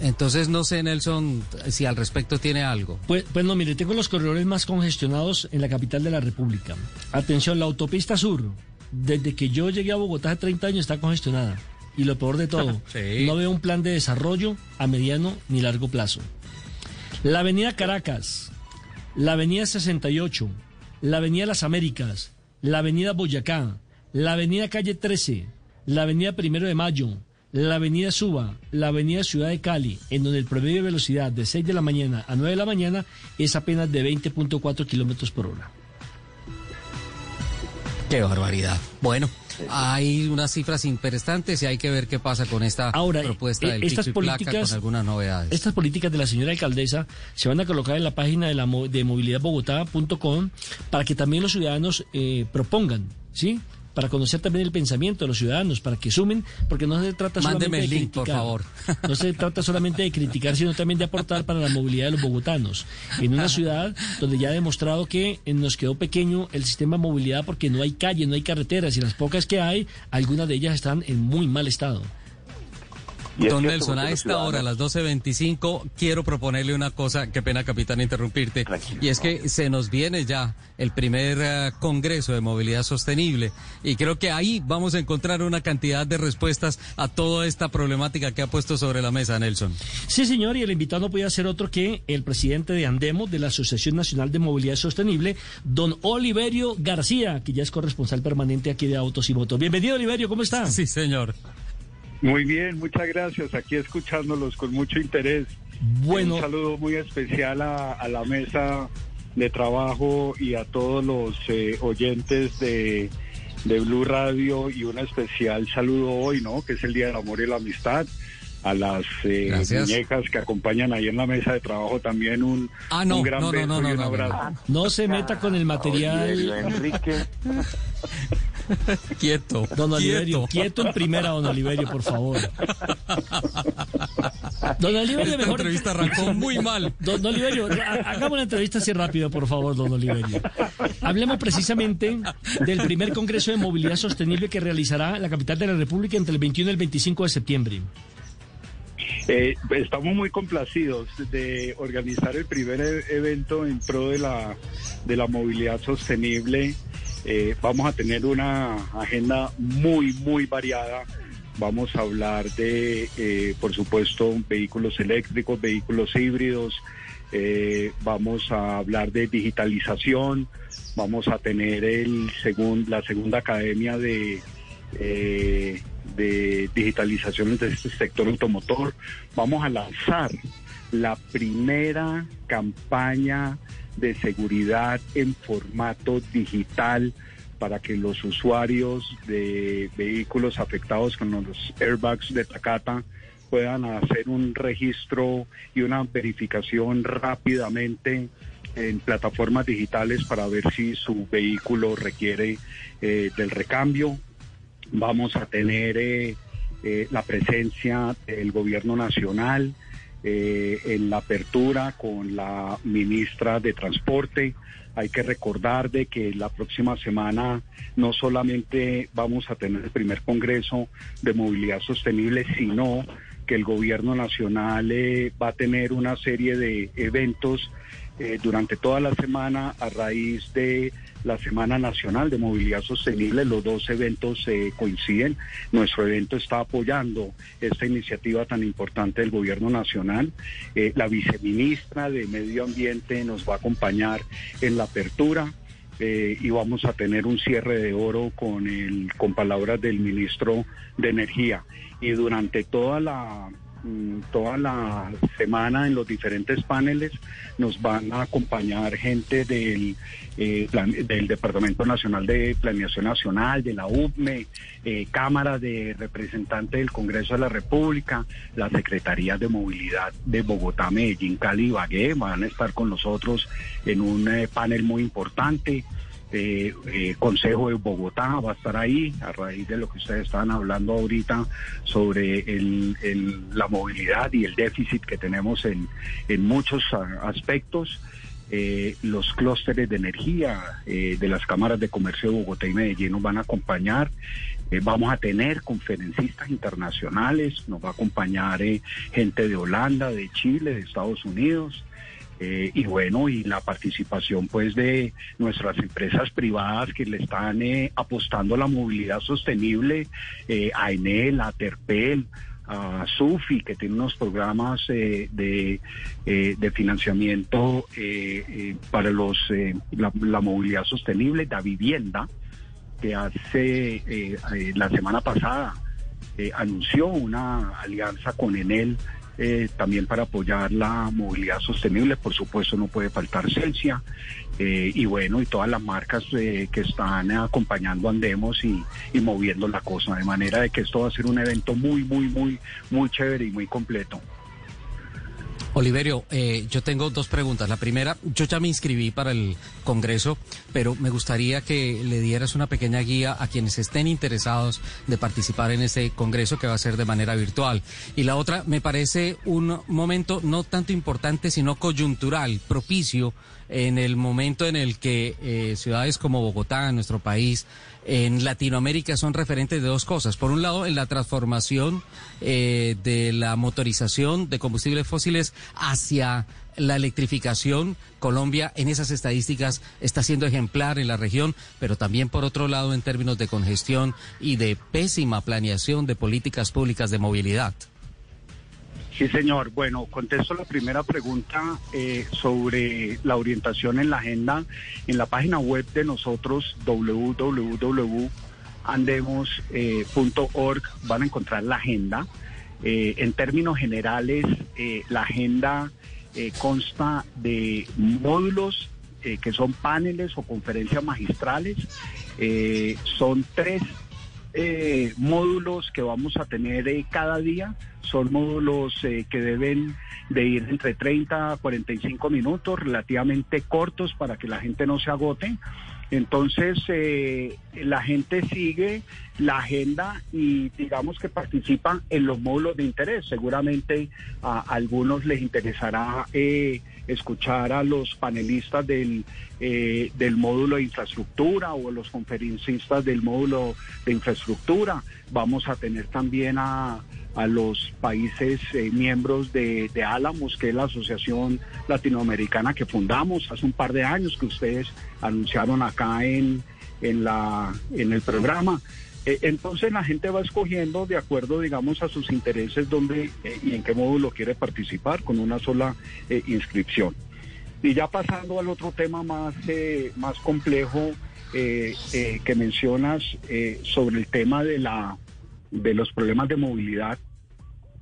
Entonces no sé, Nelson, si al respecto tiene algo. Pues, pues no, mire, tengo los corredores más congestionados en la capital de la República. Atención, la autopista sur, desde que yo llegué a Bogotá hace 30 años está congestionada. Y lo peor de todo, Sí. no veo un plan de desarrollo a mediano ni largo plazo. La avenida Caracas, la avenida 68, la avenida Las Américas, la avenida Boyacá, la avenida Calle 13, la avenida Primero de Mayo, la avenida Suba, la avenida Ciudad de Cali, en donde el promedio de velocidad de 6 de la mañana a 9 de la mañana es apenas de 20.4 kilómetros por hora. Qué barbaridad. Bueno, hay unas cifras interesantes y hay que ver qué pasa con esta propuesta eh, del estas pico y placa políticas- con algunas novedades. Estas políticas de la señora alcaldesa se van a colocar en la página de la de movilidadbogotá.com para que también los ciudadanos eh, propongan, ¿sí? Para conocer también el pensamiento de los ciudadanos, para que sumen, porque no se trata solamente Mándeme de link, por criticar. favor. No se trata solamente de criticar, sino también de aportar para la movilidad de los bogotanos. En una ciudad donde ya ha demostrado que eh, nos quedó pequeño el sistema de movilidad porque no hay calle, no hay carreteras y las pocas que hay, algunas de ellas están en muy mal estado. Y Don Nelson, a esta hora, a las 12.25, quiero proponerle una cosa, qué pena, capitán, interrumpirte, y es que se nos viene ya el primer eh, Congreso de Movilidad Sostenible, y creo que ahí vamos a encontrar una cantidad de respuestas a toda esta problemática que ha puesto sobre la mesa, Nelson. Sí, señor, y el invitado no podía ser otro que el presidente de Andemo, de la Asociación Nacional de Movilidad Sostenible, don Oliverio García, que ya es corresponsal permanente aquí de Autos y Motos. Bienvenido, Oliverio, ¿cómo está? Sí, señor. Muy bien, muchas gracias. Aquí escuchándolos con mucho interés. Bueno. Un saludo muy especial a, a la mesa de trabajo y a todos los eh, oyentes de, de Blue Radio y un especial saludo hoy, ¿no? Que es el Día del Amor y la Amistad. A las eh, muñecas que acompañan ahí en la mesa de trabajo también un, Ah, no, un gran no, no, beso no, y un no, no. abrazo. No se meta con el material. Enrique. Quieto. Don Oliverio, quieto en primera, don Oliverio, por favor. Don Oliverio, mejor. entrevista arrancó muy mal. Don, don Oliverio, ha- hagamos una entrevista así rápido, por favor, don Oliverio. Hablemos precisamente del primer Congreso de Movilidad Sostenible que realizará la capital de la República entre el 21 y el 25 de septiembre. Eh, estamos muy complacidos de organizar el primer e- evento en pro de la, de la movilidad sostenible. Eh, vamos a tener una agenda muy, muy variada. Vamos a hablar de, eh, por supuesto, vehículos eléctricos, vehículos híbridos. Eh, vamos a hablar de digitalización. Vamos a tener el segun- la segunda academia de, de digitalización de este sector automotor. Vamos a lanzar la primera campaña de seguridad en formato digital para que los usuarios de vehículos afectados con los airbags de Takata puedan hacer un registro y una verificación rápidamente en plataformas digitales para ver si su vehículo requiere eh, del recambio. Vamos a tener eh, eh, la presencia del gobierno nacional eh, en la apertura con la ministra de Transporte. Hay que recordar de que la próxima semana no solamente vamos a tener el primer Congreso de Movilidad Sostenible, sino que el gobierno nacional eh, va a tener una serie de eventos eh, durante toda la semana a raíz de la Semana Nacional de Movilidad Sostenible. Los dos eventos eh, coinciden. Nuestro evento está apoyando esta iniciativa tan importante del Gobierno Nacional. Eh, la viceministra de Medio Ambiente nos va a acompañar en la apertura. eh, y vamos a tener un cierre de oro con, el, con palabras del ministro de Energía. Y durante toda la toda la semana en los diferentes paneles nos van a acompañar gente del, eh, del Departamento Nacional de Planeación Nacional, de la UPME, eh, Cámara de Representantes del Congreso de la República, la Secretaría de Movilidad de Bogotá, Medellín, Cali y Bagué van a estar con nosotros en un eh, panel muy importante. Eh, eh, Consejo de Bogotá va a estar ahí a raíz de lo que ustedes estaban hablando ahorita sobre la movilidad y el déficit que tenemos en, muchos aspectos. Eh, los clústeres de energía de las cámaras de comercio de Bogotá y Medellín nos van a acompañar. vamos a tener conferencistas internacionales, nos va a acompañar gente de Holanda, de Chile, de Estados Unidos. Eh, y bueno, y la participación pues de nuestras empresas privadas que le están eh, apostando a la movilidad sostenible, eh, a Enel, a Terpel, a SUFI, que tiene unos programas de, de, financiamiento para los la, la, movilidad sostenible, la vivienda, que hace la semana pasada anunció una alianza con Enel eh, también para apoyar la movilidad sostenible, por supuesto no puede faltar Celsia, eh, y bueno, y todas las marcas eh, que están acompañando Andemos y, y, moviendo la cosa, de manera de que esto va a ser un evento muy, muy, muy, muy chévere y muy completo. Oliverio, eh, yo tengo dos preguntas. La primera, yo ya me inscribí para el Congreso, pero me gustaría que le dieras una pequeña guía a quienes estén interesados de participar en ese Congreso que va a ser de manera virtual. Y la otra, me parece un momento no tanto importante, sino coyuntural, propicio en el momento en el que eh, ciudades como Bogotá, nuestro país, en Latinoamérica son referentes de dos cosas. Por un lado, en la transformación eh, de la motorización de combustibles fósiles hacia la electrificación. Colombia en esas estadísticas está siendo ejemplar en la región, pero también por otro lado en términos de congestión y de pésima planeación de políticas públicas de movilidad. Sí, señor. Bueno, contesto la primera pregunta eh, sobre la orientación en la agenda. En la página web de nosotros, www.andemos.org, van a encontrar la agenda. Eh, en términos generales, eh, la agenda consta de módulos que son paneles o conferencias magistrales. son tres módulos que vamos a tener cada día son módulos eh, que deben de ir entre 30 a 45 minutos, relativamente cortos para que la gente no se agote. Entonces, eh, la gente sigue la agenda y digamos que participa en los módulos de interés. Seguramente a algunos les interesará eh, escuchar a los panelistas del, del módulo de infraestructura o los conferencistas del módulo de infraestructura. Vamos a tener también a a los países eh, miembros de, de Álamos, que es la asociación latinoamericana que fundamos hace un par de años que ustedes anunciaron acá en, en, la, en el programa. Eh, entonces la gente va escogiendo de acuerdo, digamos, a sus intereses dónde eh, y en qué módulo quiere participar con una sola inscripción. Y ya pasando al otro tema más, más complejo que mencionas sobre el tema de la de los problemas de movilidad.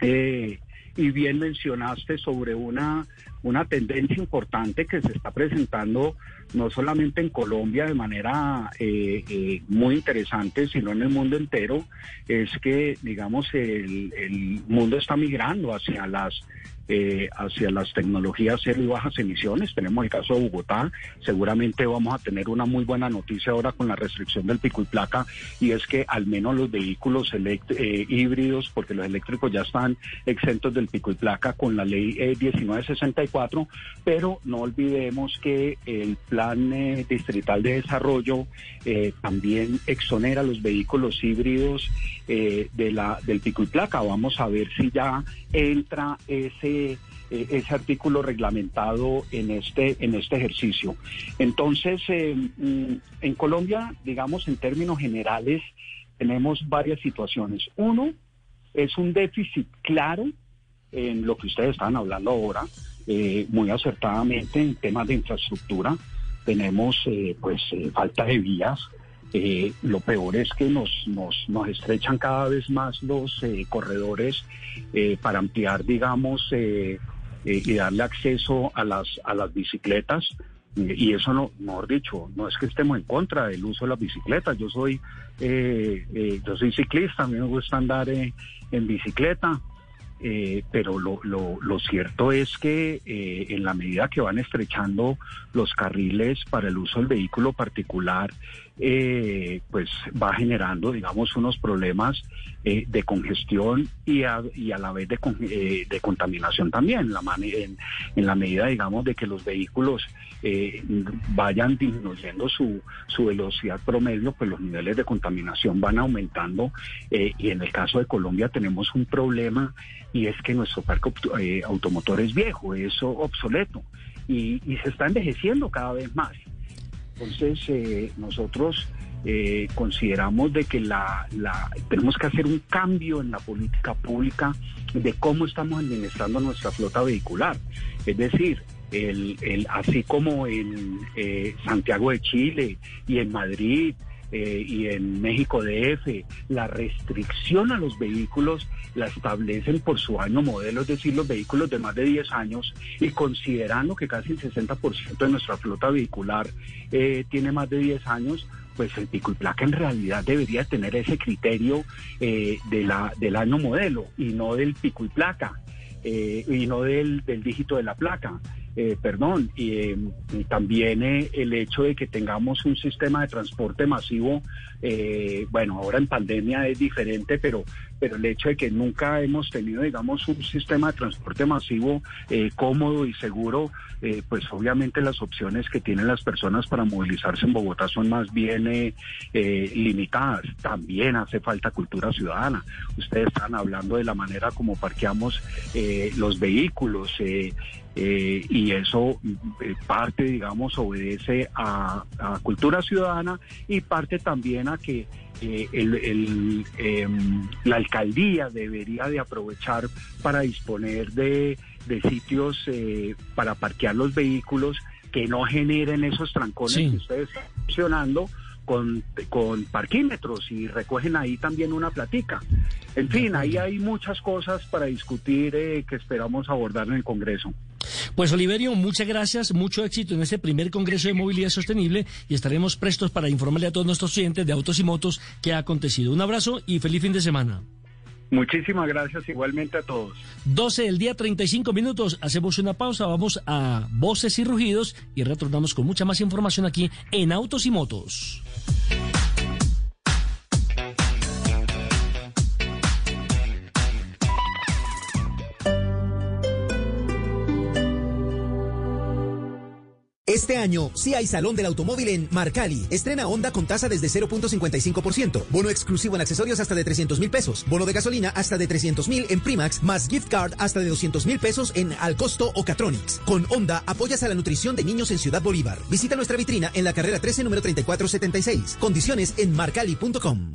Eh, y bien mencionaste sobre una, una tendencia importante que se está presentando no solamente en Colombia de manera eh, eh, muy interesante, sino en el mundo entero, es que, digamos, el, el mundo está migrando hacia las eh, hacia las tecnologías cero y bajas emisiones. Tenemos el caso de Bogotá. Seguramente vamos a tener una muy buena noticia ahora con la restricción del pico y placa y es que al menos los vehículos eh, híbridos, porque los eléctricos ya están exentos del pico y placa con la ley 1964, eh, pero no olvidemos que el plan distrital de desarrollo también exonera los vehículos híbridos de la, del pico y placa. Vamos a ver si ya entra ese eh, ese artículo reglamentado en este en este ejercicio. Entonces, eh, mm, en Colombia, digamos en términos generales, tenemos varias situaciones. Uno es un déficit claro en lo que ustedes están hablando ahora, eh, muy acertadamente en temas de infraestructura. tenemos eh, pues falta de vías. Eh, lo peor es que nos, nos, nos estrechan cada vez más los corredores para ampliar, digamos, y darle acceso a las, a las bicicletas. Y eso no, mejor dicho, no es que estemos en contra del uso de las bicicletas. Yo soy, yo soy ciclista, a mí me gusta andar en bicicleta. Eh, pero lo, lo, lo, cierto es que eh, en la medida que van estrechando los carriles para el uso del vehículo particular, eh, pues va generando, digamos, unos problemas eh, de congestión y a, la vez de, eh, de contaminación también, en, la medida, digamos, de que los vehículos vayan disminuyendo su, su velocidad promedio, pues los niveles de contaminación van aumentando y en el caso de Colombia tenemos un problema y es que nuestro parque automotor es viejo, es obsoleto y, y se está envejeciendo cada vez más. Entonces, eh, nosotros eh, consideramos de que la, tenemos que hacer un cambio en la política pública de cómo estamos administrando nuestra flota vehicular. Es decir, el, el, así como en eh, Santiago de Chile y en Madrid eh, y en México DF, la restricción a los vehículos la establecen por su año modelo, es decir, los vehículos de más de 10 años, y considerando que casi el 60% de nuestra flota vehicular eh, tiene más de 10 años, pues el pico y placa en realidad debería tener ese criterio eh, de la, del año modelo y no del pico y placa. y no del, del dígito de la placa. Eh, perdón, y, también eh, el hecho de que tengamos un sistema de transporte masivo, eh, bueno, ahora en pandemia es diferente, pero, pero el hecho de que nunca hemos tenido, digamos, un sistema de transporte masivo cómodo y seguro, pues obviamente las opciones que tienen las personas para movilizarse en Bogotá son más bien limitadas. También hace falta cultura ciudadana. Ustedes están hablando de la manera como parqueamos los vehículos. Eh, y eso eh, parte, digamos, obedece a, cultura ciudadana y parte también a que eh, el, em, la alcaldía debería de aprovechar para disponer de, de sitios para parquear los vehículos que no generen esos trancones que ustedes están mencionando con, con parquímetros y recogen ahí también una platica. En fin, ahí hay muchas cosas para discutir que esperamos abordar en el Congreso. Pues Oliverio, muchas gracias, mucho éxito en este primer Congreso de Movilidad Sostenible y estaremos prestos para informarle a todos nuestros clientes de autos y motos qué ha acontecido. Un abrazo y feliz fin de semana. Muchísimas gracias igualmente a todos. 12 del día, 35 minutos. Hacemos una pausa, vamos a voces y rugidos y retornamos con mucha más información aquí en Autos y Motos. Este año sí hay Salón del Automóvil en Marcali. Estrena Honda con tasa desde 0.55%. Bono exclusivo en accesorios hasta de 300 mil pesos. Bono de gasolina hasta de 300 mil en Primax, más gift card hasta de 200 mil pesos en Alcosto o Catronics. Con Honda apoyas a la nutrición de niños en Ciudad Bolívar. Visita nuestra vitrina en la carrera 13, número 3476. Condiciones en marcali.com.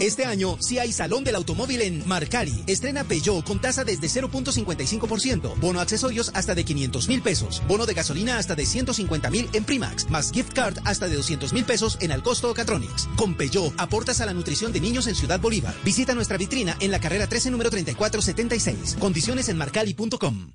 Este año sí hay Salón del Automóvil en Marcali. Estrena Peugeot con tasa desde 0.55%. Bono accesorios hasta de 500 mil pesos. Bono de gasolina hasta de 150 mil en Primax. Más gift card hasta de 200 mil pesos en Alcosto o Catronics. Con Peugeot aportas a la nutrición de niños en Ciudad Bolívar. Visita nuestra vitrina en la carrera 13 número 3476. Condiciones en marcali.com.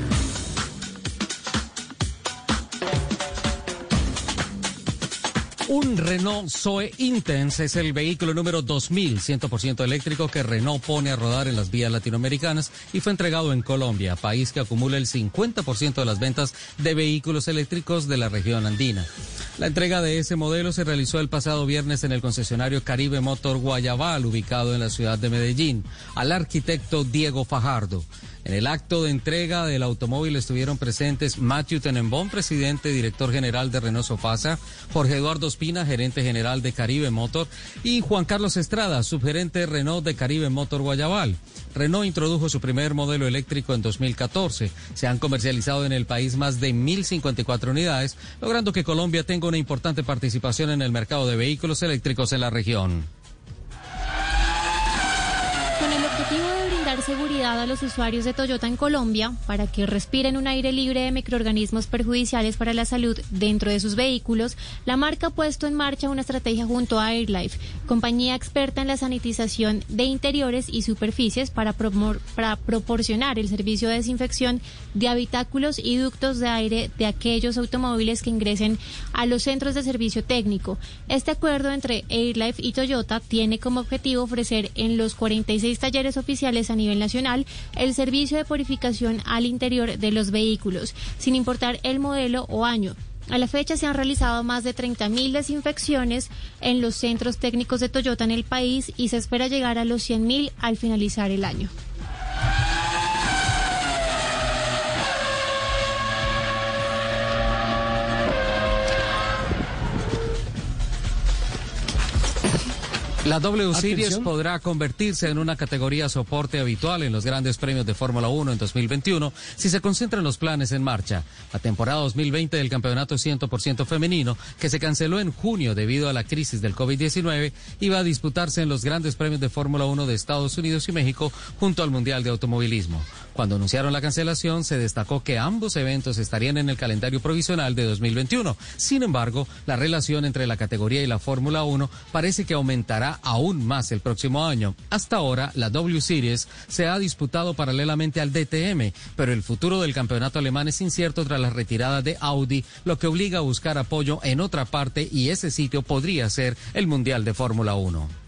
Un Renault Zoe Intense es el vehículo número 2000, 100% eléctrico que Renault pone a rodar en las vías latinoamericanas y fue entregado en Colombia, país que acumula el 50% de las ventas de vehículos eléctricos de la región andina. La entrega de ese modelo se realizó el pasado viernes en el concesionario Caribe Motor Guayabal, ubicado en la ciudad de Medellín, al arquitecto Diego Fajardo. En el acto de entrega del automóvil estuvieron presentes Matthew Tenenbaum, presidente y director general de Renault Sofasa, Jorge Eduardo Espina, gerente general de Caribe Motor, y Juan Carlos Estrada, subgerente Renault de Caribe Motor Guayabal. Renault introdujo su primer modelo eléctrico en 2014. Se han comercializado en el país más de 1.054 unidades, logrando que Colombia tenga una importante participación en el mercado de vehículos eléctricos en la región. Con el objetivo seguridad a los usuarios de Toyota en Colombia para que respiren un aire libre de microorganismos perjudiciales para la salud dentro de sus vehículos, la marca ha puesto en marcha una estrategia junto a AirLife, compañía experta en la sanitización de interiores y superficies para, para proporcionar el servicio de desinfección de habitáculos y ductos de aire de aquellos automóviles que ingresen a los centros de servicio técnico. Este acuerdo entre AirLife y Toyota tiene como objetivo ofrecer en los 46 talleres oficiales a nivel nacional el servicio de purificación al interior de los vehículos, sin importar el modelo o año. A la fecha se han realizado más de 30.000 desinfecciones en los centros técnicos de Toyota en el país y se espera llegar a los 100.000 al finalizar el año. La W Series Atención. podrá convertirse en una categoría soporte habitual en los grandes premios de Fórmula 1 en 2021 si se concentran los planes en marcha. La temporada 2020 del campeonato 100% femenino, que se canceló en junio debido a la crisis del COVID-19, iba a disputarse en los grandes premios de Fórmula 1 de Estados Unidos y México junto al Mundial de Automovilismo. Cuando anunciaron la cancelación, se destacó que ambos eventos estarían en el calendario provisional de 2021. Sin embargo, la relación entre la categoría y la Fórmula 1 parece que aumentará aún más el próximo año. Hasta ahora, la W Series se ha disputado paralelamente al DTM, pero el futuro del campeonato alemán es incierto tras la retirada de Audi, lo que obliga a buscar apoyo en otra parte y ese sitio podría ser el Mundial de Fórmula 1.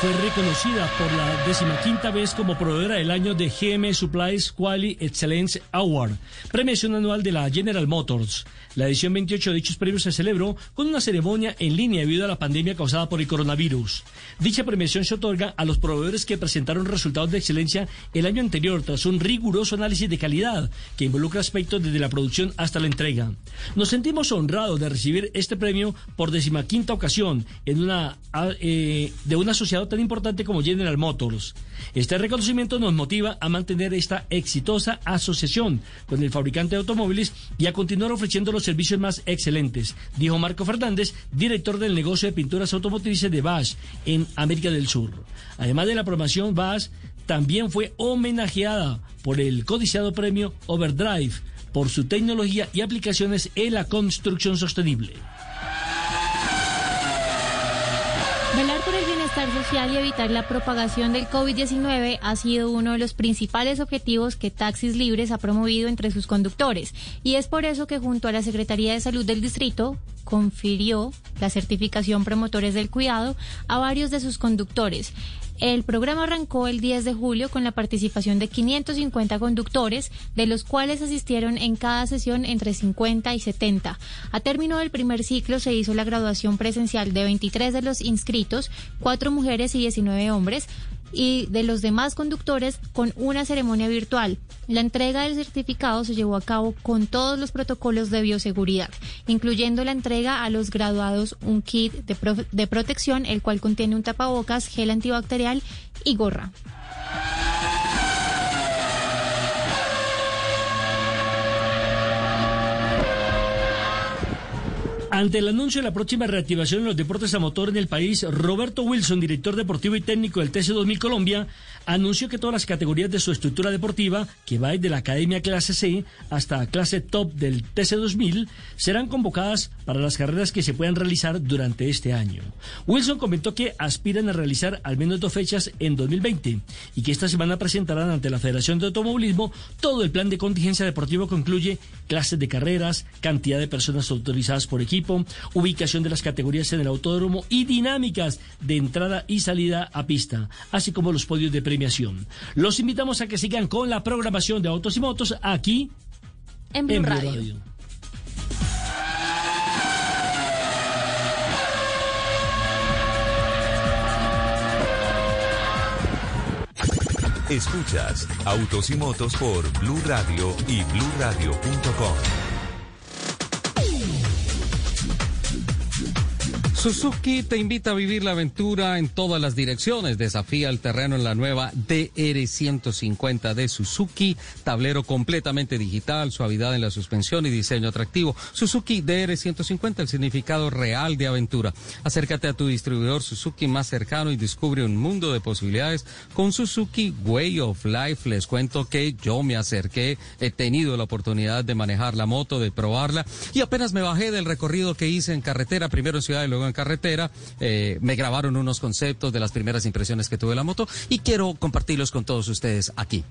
Fue reconocida por la decimaquinta vez como proveedora del año de GM Supplies Quality Excellence Award, premiación anual de la General Motors. La edición 28 de dichos premios se celebró con una ceremonia en línea debido a la pandemia causada por el coronavirus. Dicha premiación se otorga a los proveedores que presentaron resultados de excelencia el año anterior tras un riguroso análisis de calidad que involucra aspectos desde la producción hasta la entrega. Nos sentimos honrados de recibir este premio por decimaquinta ocasión en una, a- eh, de un asociado tan importante como General Motors. Este reconocimiento nos motiva a mantener esta exitosa asociación con el fabricante de automóviles y a continuar ofreciendo los servicios más excelentes, dijo Marco Fernández, director del negocio de pinturas automotrices de Bosch en América del Sur. Además de la promoción, Bosch también fue homenajeada por el codiciado premio Overdrive por su tecnología y aplicaciones en la construcción sostenible. Bienestar social y evitar la propagación del COVID-19 ha sido uno de los principales objetivos que Taxis Libres ha promovido entre sus conductores y es por eso que junto a la Secretaría de Salud del Distrito confirió la certificación Promotores del Cuidado a varios de sus conductores. El programa arrancó el 10 de julio con la participación de 550 conductores, de los cuales asistieron en cada sesión entre 50 y 70. A término del primer ciclo se hizo la graduación presencial de 23 de los inscritos, 4 mujeres y 19 hombres, y de los demás conductores con una ceremonia virtual. La entrega del certificado se llevó a cabo con todos los protocolos de bioseguridad, incluyendo la entrega a los graduados un kit de, pro- de protección, el cual contiene un tapabocas, gel antibacterial y gorra. Ante el anuncio de la próxima reactivación en los deportes a motor en el país, Roberto Wilson, director deportivo y técnico del TC2000 Colombia, anunció que todas las categorías de su estructura deportiva, que va desde la Academia Clase C hasta clase top del TC2000, serán convocadas para las carreras que se puedan realizar durante este año. Wilson comentó que aspiran a realizar al menos dos fechas en 2020 y que esta semana presentarán ante la Federación de Automovilismo todo el plan de contingencia deportivo que incluye clases de carreras, cantidad de personas autorizadas por equipo, ubicación de las categorías en el autódromo y dinámicas de entrada y salida a pista, así como los podios de premiación. Los invitamos a que sigan con la programación de Autos y Motos aquí en Blue, Radio. Escuchas Autos y Motos por Blue Radio y bluradio.com. Suzuki te invita a vivir la aventura en todas las direcciones. Desafía el terreno en la nueva DR150 de Suzuki. Tablero completamente digital, suavidad en la suspensión y diseño atractivo. Suzuki DR150, el significado real de aventura. Acércate a tu distribuidor Suzuki más cercano y descubre un mundo de posibilidades con Suzuki Way of Life. Les cuento que yo me acerqué, he tenido la oportunidad de manejar la moto, de probarla y apenas me bajé del recorrido que hice en carretera, primero en ciudad y luego carretera. Eh, me grabaron unos conceptos de las primeras impresiones que tuve de la moto y quiero compartirlos con todos ustedes aquí.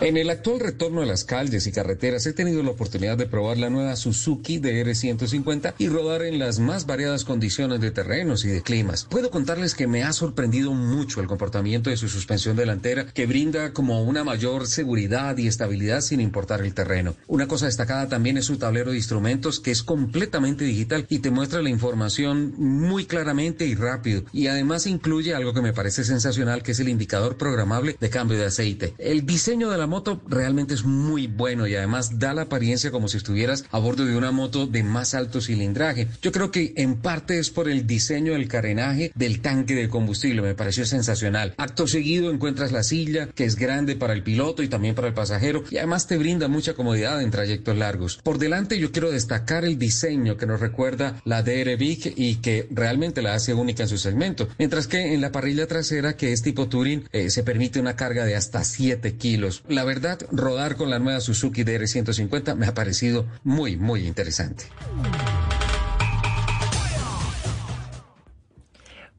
En el actual retorno a las calles y carreteras he tenido la oportunidad de probar la nueva Suzuki DR150 y rodar en las más variadas condiciones de terrenos y de climas. Puedo contarles que me ha sorprendido mucho el comportamiento de su suspensión delantera que brinda como una mayor seguridad y estabilidad sin importar el terreno. Una cosa destacada también es su tablero de instrumentos que es completamente digital y te muestra la información muy claramente y rápido y además incluye algo que me parece sensacional que es el indicador programable de cambio de aceite. El diseño de la moto realmente es muy bueno y además da la apariencia como si estuvieras a bordo de una moto de más alto cilindraje. Yo creo que en parte es por el diseño del carenaje del tanque de combustible, me pareció sensacional. Acto seguido encuentras la silla, que es grande para el piloto y también para el pasajero, y además te brinda mucha comodidad en trayectos largos. Por delante yo quiero destacar el diseño que nos recuerda la DR Big y que realmente la hace única en su segmento, mientras que en la parrilla trasera, que es tipo Touring, eh, se permite una carga de hasta 7 kilos la verdad, rodar con la nueva Suzuki DR150 me ha parecido muy, muy interesante.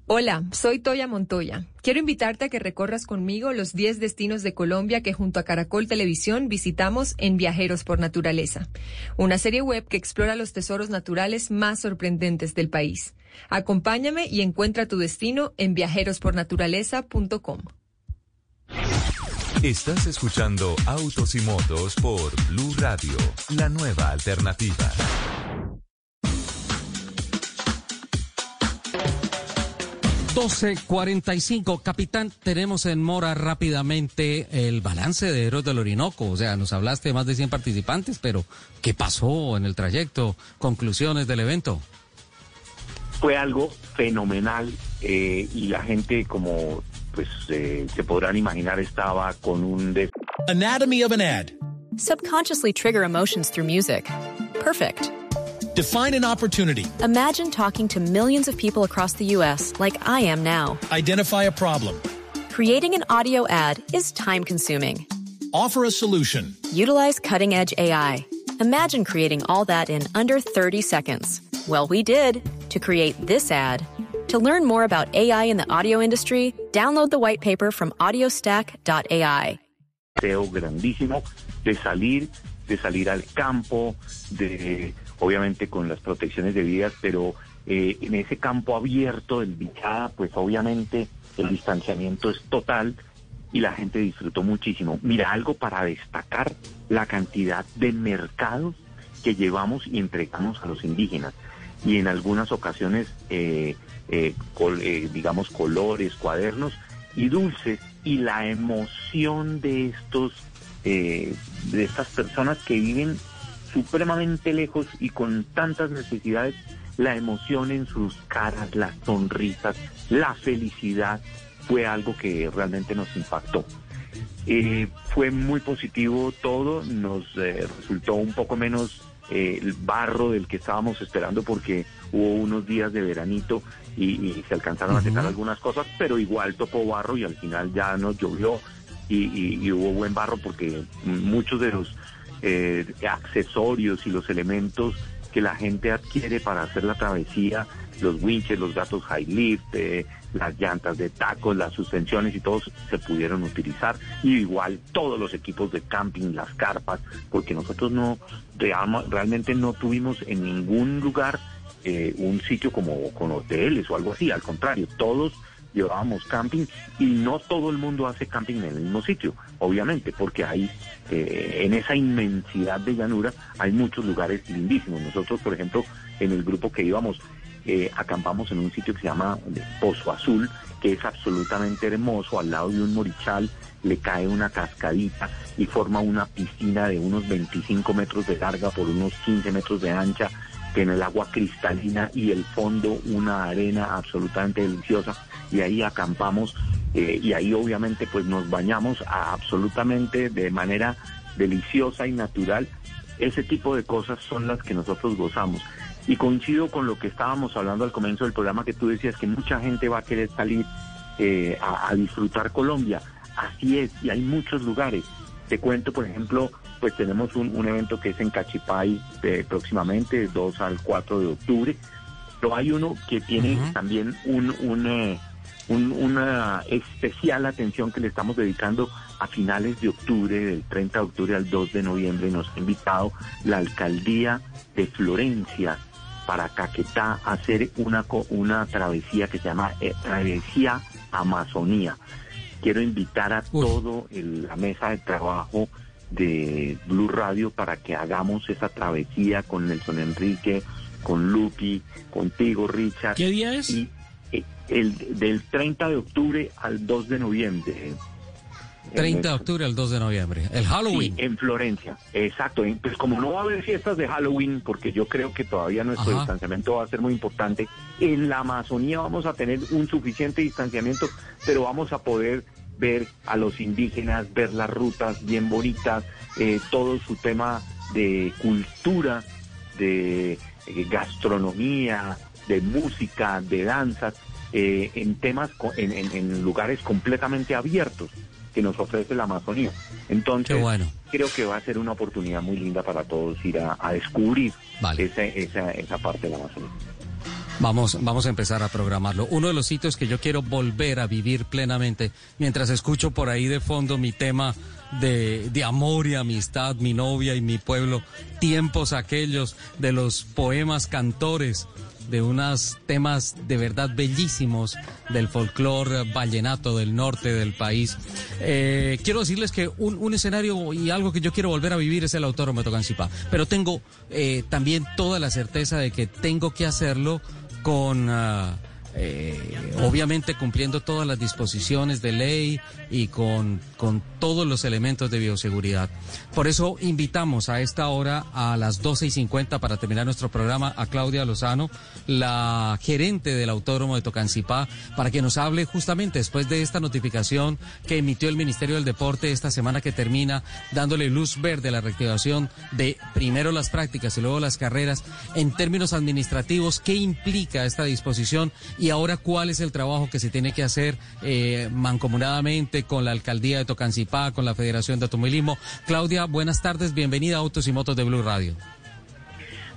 Hola, soy Toya Montoya. Quiero invitarte a que recorras conmigo los 10 destinos de Colombia que junto a Caracol Televisión visitamos en Viajeros por Naturaleza, una serie web que explora los tesoros naturales más sorprendentes del país. Acompáñame y encuentra tu destino en viajerospornaturaleza.com. Estás escuchando Autos y Motos por Blue Radio, la nueva alternativa. cinco, Capitán, tenemos en mora rápidamente el balance de Héroes del Orinoco. O sea, nos hablaste de más de 100 participantes, pero ¿qué pasó en el trayecto? Conclusiones del evento. Fue algo fenomenal eh, y la gente, como pues eh, se podrán imaginar, estaba con un... De... Anatomy of an ad. Subconsciously trigger emotions through music. Perfect. Define an opportunity. Imagine talking to millions of people across the U.S. like I am now. Identify a problem. Creating an audio ad is time consuming. Offer a solution. Utilize cutting edge AI. Imagine creating all that in under 30 seconds. Well, we did to create this ad. To learn more about AI in the audio industry, download the white paper from audiostack.ai. grandísimo de salir, de salir al campo, de obviamente con las protecciones debidas, pero eh, en ese campo abierto del Bichada, pues obviamente el distanciamiento es total y la gente disfrutó muchísimo. Mira, algo para destacar la cantidad de mercados que llevamos y entregamos a los indígenas. Y en algunas ocasiones eh, eh, eh, digamos, colores, cuadernos y dulces, y la emoción de estos, eh, de estas personas que viven supremamente lejos y con tantas necesidades, la emoción en sus caras, las sonrisas, la felicidad, fue algo que realmente nos impactó. fue muy positivo todo, nos resultó un poco menos eh, el barro del que estábamos esperando porque hubo unos días de veranito y, y se alcanzaron a secar algunas cosas, pero igual topó barro y al final ya nos llovió y, y- y hubo buen barro porque muchos de los eh, accesorios y los elementos que la gente adquiere para hacer la travesía, los winches, los gatos high lift, eh, las llantas de tacos, las suspensiones y todos se pudieron utilizar. Y igual todos los equipos de camping, las carpas, porque nosotros no real- realmente no tuvimos en ningún lugar eh, un sitio como con hoteles o algo así, al contrario, todos llevábamos camping y no todo el mundo hace camping en el mismo sitio, obviamente, porque hay eh, en esa inmensidad de llanura hay muchos lugares lindísimos. Nosotros, por ejemplo, en el grupo que íbamos, eh, acampamos en un sitio que se llama eh, Pozo Azul, que es absolutamente hermoso, al lado de un morichal le cae una cascadita y forma una piscina de unos 25 metros de larga por unos 15 metros de ancha, tiene el agua cristalina y el fondo una arena absolutamente deliciosa y ahí acampamos eh, y ahí obviamente pues nos bañamos a- absolutamente de manera deliciosa y natural. Ese tipo de cosas son las que nosotros gozamos. Y coincido con lo que estábamos hablando al comienzo del programa que tú decías que mucha gente va a querer salir eh, a, a disfrutar Colombia. Así es, y hay muchos lugares. Te cuento, por ejemplo, pues tenemos un, un evento que es en Cachipay eh, próximamente, 2 al 4 de octubre, pero hay uno que tiene también un, un, eh, un- una especial atención que le estamos dedicando a finales de octubre, del 30 de octubre al 2 de noviembre, nos ha invitado la alcaldía de Florencia para Caquetá a hacer una, una travesía que se llama eh, Travesía Amazonía. Quiero invitar a todo el- la mesa de trabajo de Blue Radio para que hagamos esa travesía con Nelson Enrique, con Lupi, contigo, Richard. ¿Qué día es? Y, eh, el, del 30 de octubre al 2 de noviembre. 30 de octubre al 2 de noviembre. El Halloween. Sí, en Florencia, exacto. Pues como no va a haber fiestas de Halloween, porque yo creo que todavía nuestro Ajá. distanciamiento va a ser muy importante, en la Amazonía vamos a tener un suficiente distanciamiento, pero vamos a poder ver a los indígenas, ver las rutas bien bonitas, eh, todo su tema de cultura, de eh, gastronomía, de música, de danzas, eh, en temas, co- en, en- en lugares completamente abiertos que nos ofrece la Amazonía. Entonces, bueno. creo que va a ser una oportunidad muy linda para todos ir a, a descubrir Vale. esa, esa, esa parte de la Amazonía. Vamos, vamos a empezar a programarlo. Uno de los sitios que yo quiero volver a vivir plenamente, mientras escucho por ahí de fondo mi tema de, de amor y amistad, mi novia y mi pueblo, tiempos aquellos de los poemas cantores, de unos temas de verdad bellísimos del folclore vallenato del norte del país. Eh, quiero decirles que un, un escenario y algo que yo quiero volver a vivir es el Autódromo de pero tengo eh, también toda la certeza de que tengo que hacerlo con... ah, eh, obviamente cumpliendo todas las disposiciones de ley y con, con todos los elementos de bioseguridad. Por eso invitamos a esta hora a las 12 y 50 para terminar nuestro programa a Claudia Lozano, la gerente del Autódromo de Tocancipá, para que nos hable justamente después de esta notificación que emitió el Ministerio del Deporte esta semana que termina, dándole luz verde a la reactivación de primero las prácticas y luego las carreras en términos administrativos, qué implica esta disposición y ahora cuál es el trabajo que se tiene que hacer eh, mancomunadamente con la alcaldía de Tocancipá, con la Federación de Automovilismo. Claudia, buenas tardes, bienvenida a Autos y Motos de Blue Radio.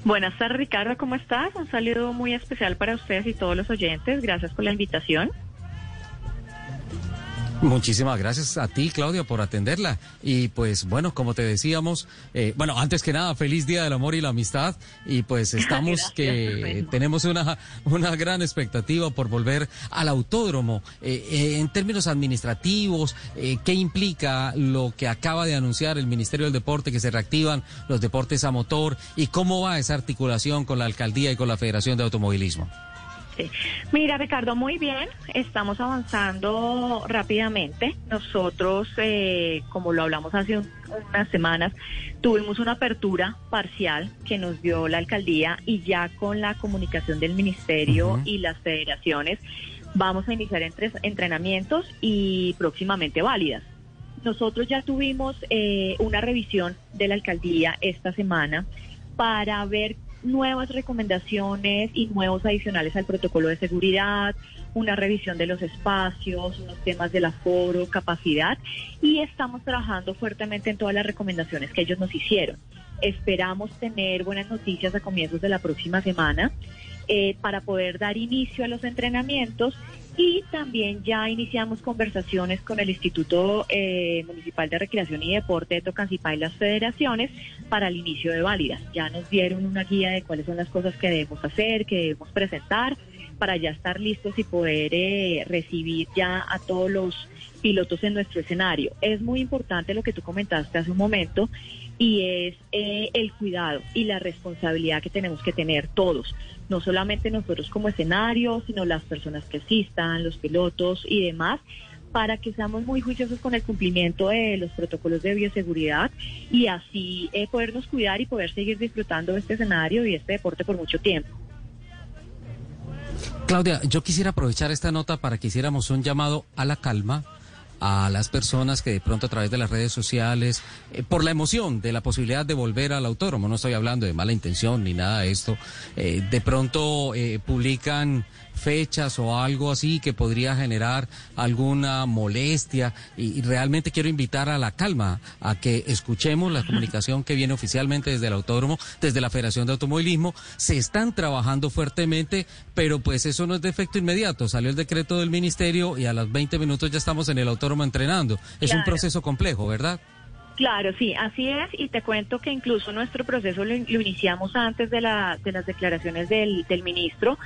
Buenas tardes, Ricardo, ¿cómo estás? Un saludo muy especial para ustedes y todos los oyentes. Gracias por la invitación. Muchísimas gracias a ti, Claudia, por atenderla. Y pues bueno, como te decíamos, eh, bueno, antes que nada, feliz Día del Amor y la Amistad. Y pues estamos Gracias, que tenemos una, una gran expectativa por volver al autódromo. Eh, eh, en términos administrativos, eh, ¿qué implica lo que acaba de anunciar el Ministerio del Deporte, que se reactivan los deportes a motor? ¿Y cómo va esa articulación con la alcaldía y con la Federación de Automovilismo? Mira, Ricardo, muy bien. Estamos avanzando rápidamente. Nosotros, eh, como lo hablamos hace un- unas semanas, tuvimos una apertura parcial que nos dio la alcaldía y ya con la comunicación del ministerio y las federaciones vamos a iniciar entre- entrenamientos y próximamente válidas. Nosotros ya tuvimos eh, una revisión de la alcaldía esta semana para ver nuevas recomendaciones y nuevos adicionales al protocolo de seguridad, una revisión de los espacios, unos temas del aforo, capacidad y estamos trabajando fuertemente en todas las recomendaciones que ellos nos hicieron. Esperamos tener buenas noticias a comienzos de la próxima semana eh, para poder dar inicio a los entrenamientos y también ya iniciamos conversaciones con el Instituto eh, Municipal de Recreación y Deporte de Tocancipá y las federaciones para el inicio de válidas. Ya nos dieron una guía de cuáles son las cosas que debemos hacer, que debemos presentar para ya estar listos y poder eh, recibir ya a todos los pilotos en nuestro escenario. Es muy importante lo que tú comentaste hace un momento y es eh, el cuidado y la responsabilidad que tenemos que tener todos, no solamente nosotros como escenario, sino las personas que asistan, los pilotos y demás, para que seamos muy juiciosos con el cumplimiento de los protocolos de bioseguridad y así eh, podernos cuidar y poder seguir disfrutando de este escenario y este deporte por mucho tiempo. Claudia, yo quisiera aprovechar esta nota para que hiciéramos un llamado a la calma a las personas que de pronto a través de las redes sociales, eh, por la emoción de la posibilidad de volver al autódromo, no estoy hablando de mala intención ni nada de esto, eh, de pronto eh, publican fechas o algo así que podría generar alguna molestia y, realmente quiero invitar a la calma, a que escuchemos la comunicación que viene oficialmente desde el autódromo, desde la Federación de Automovilismo. Se están trabajando fuertemente, pero pues eso no es de efecto inmediato. Salió el decreto del ministerio y a los 20 minutos ya estamos en el autódromo entrenando. Es un proceso complejo, ¿verdad? Claro, sí, así es. Y te cuento que incluso nuestro proceso lo, iniciamos antes de, la, de las declaraciones del, del, ministro,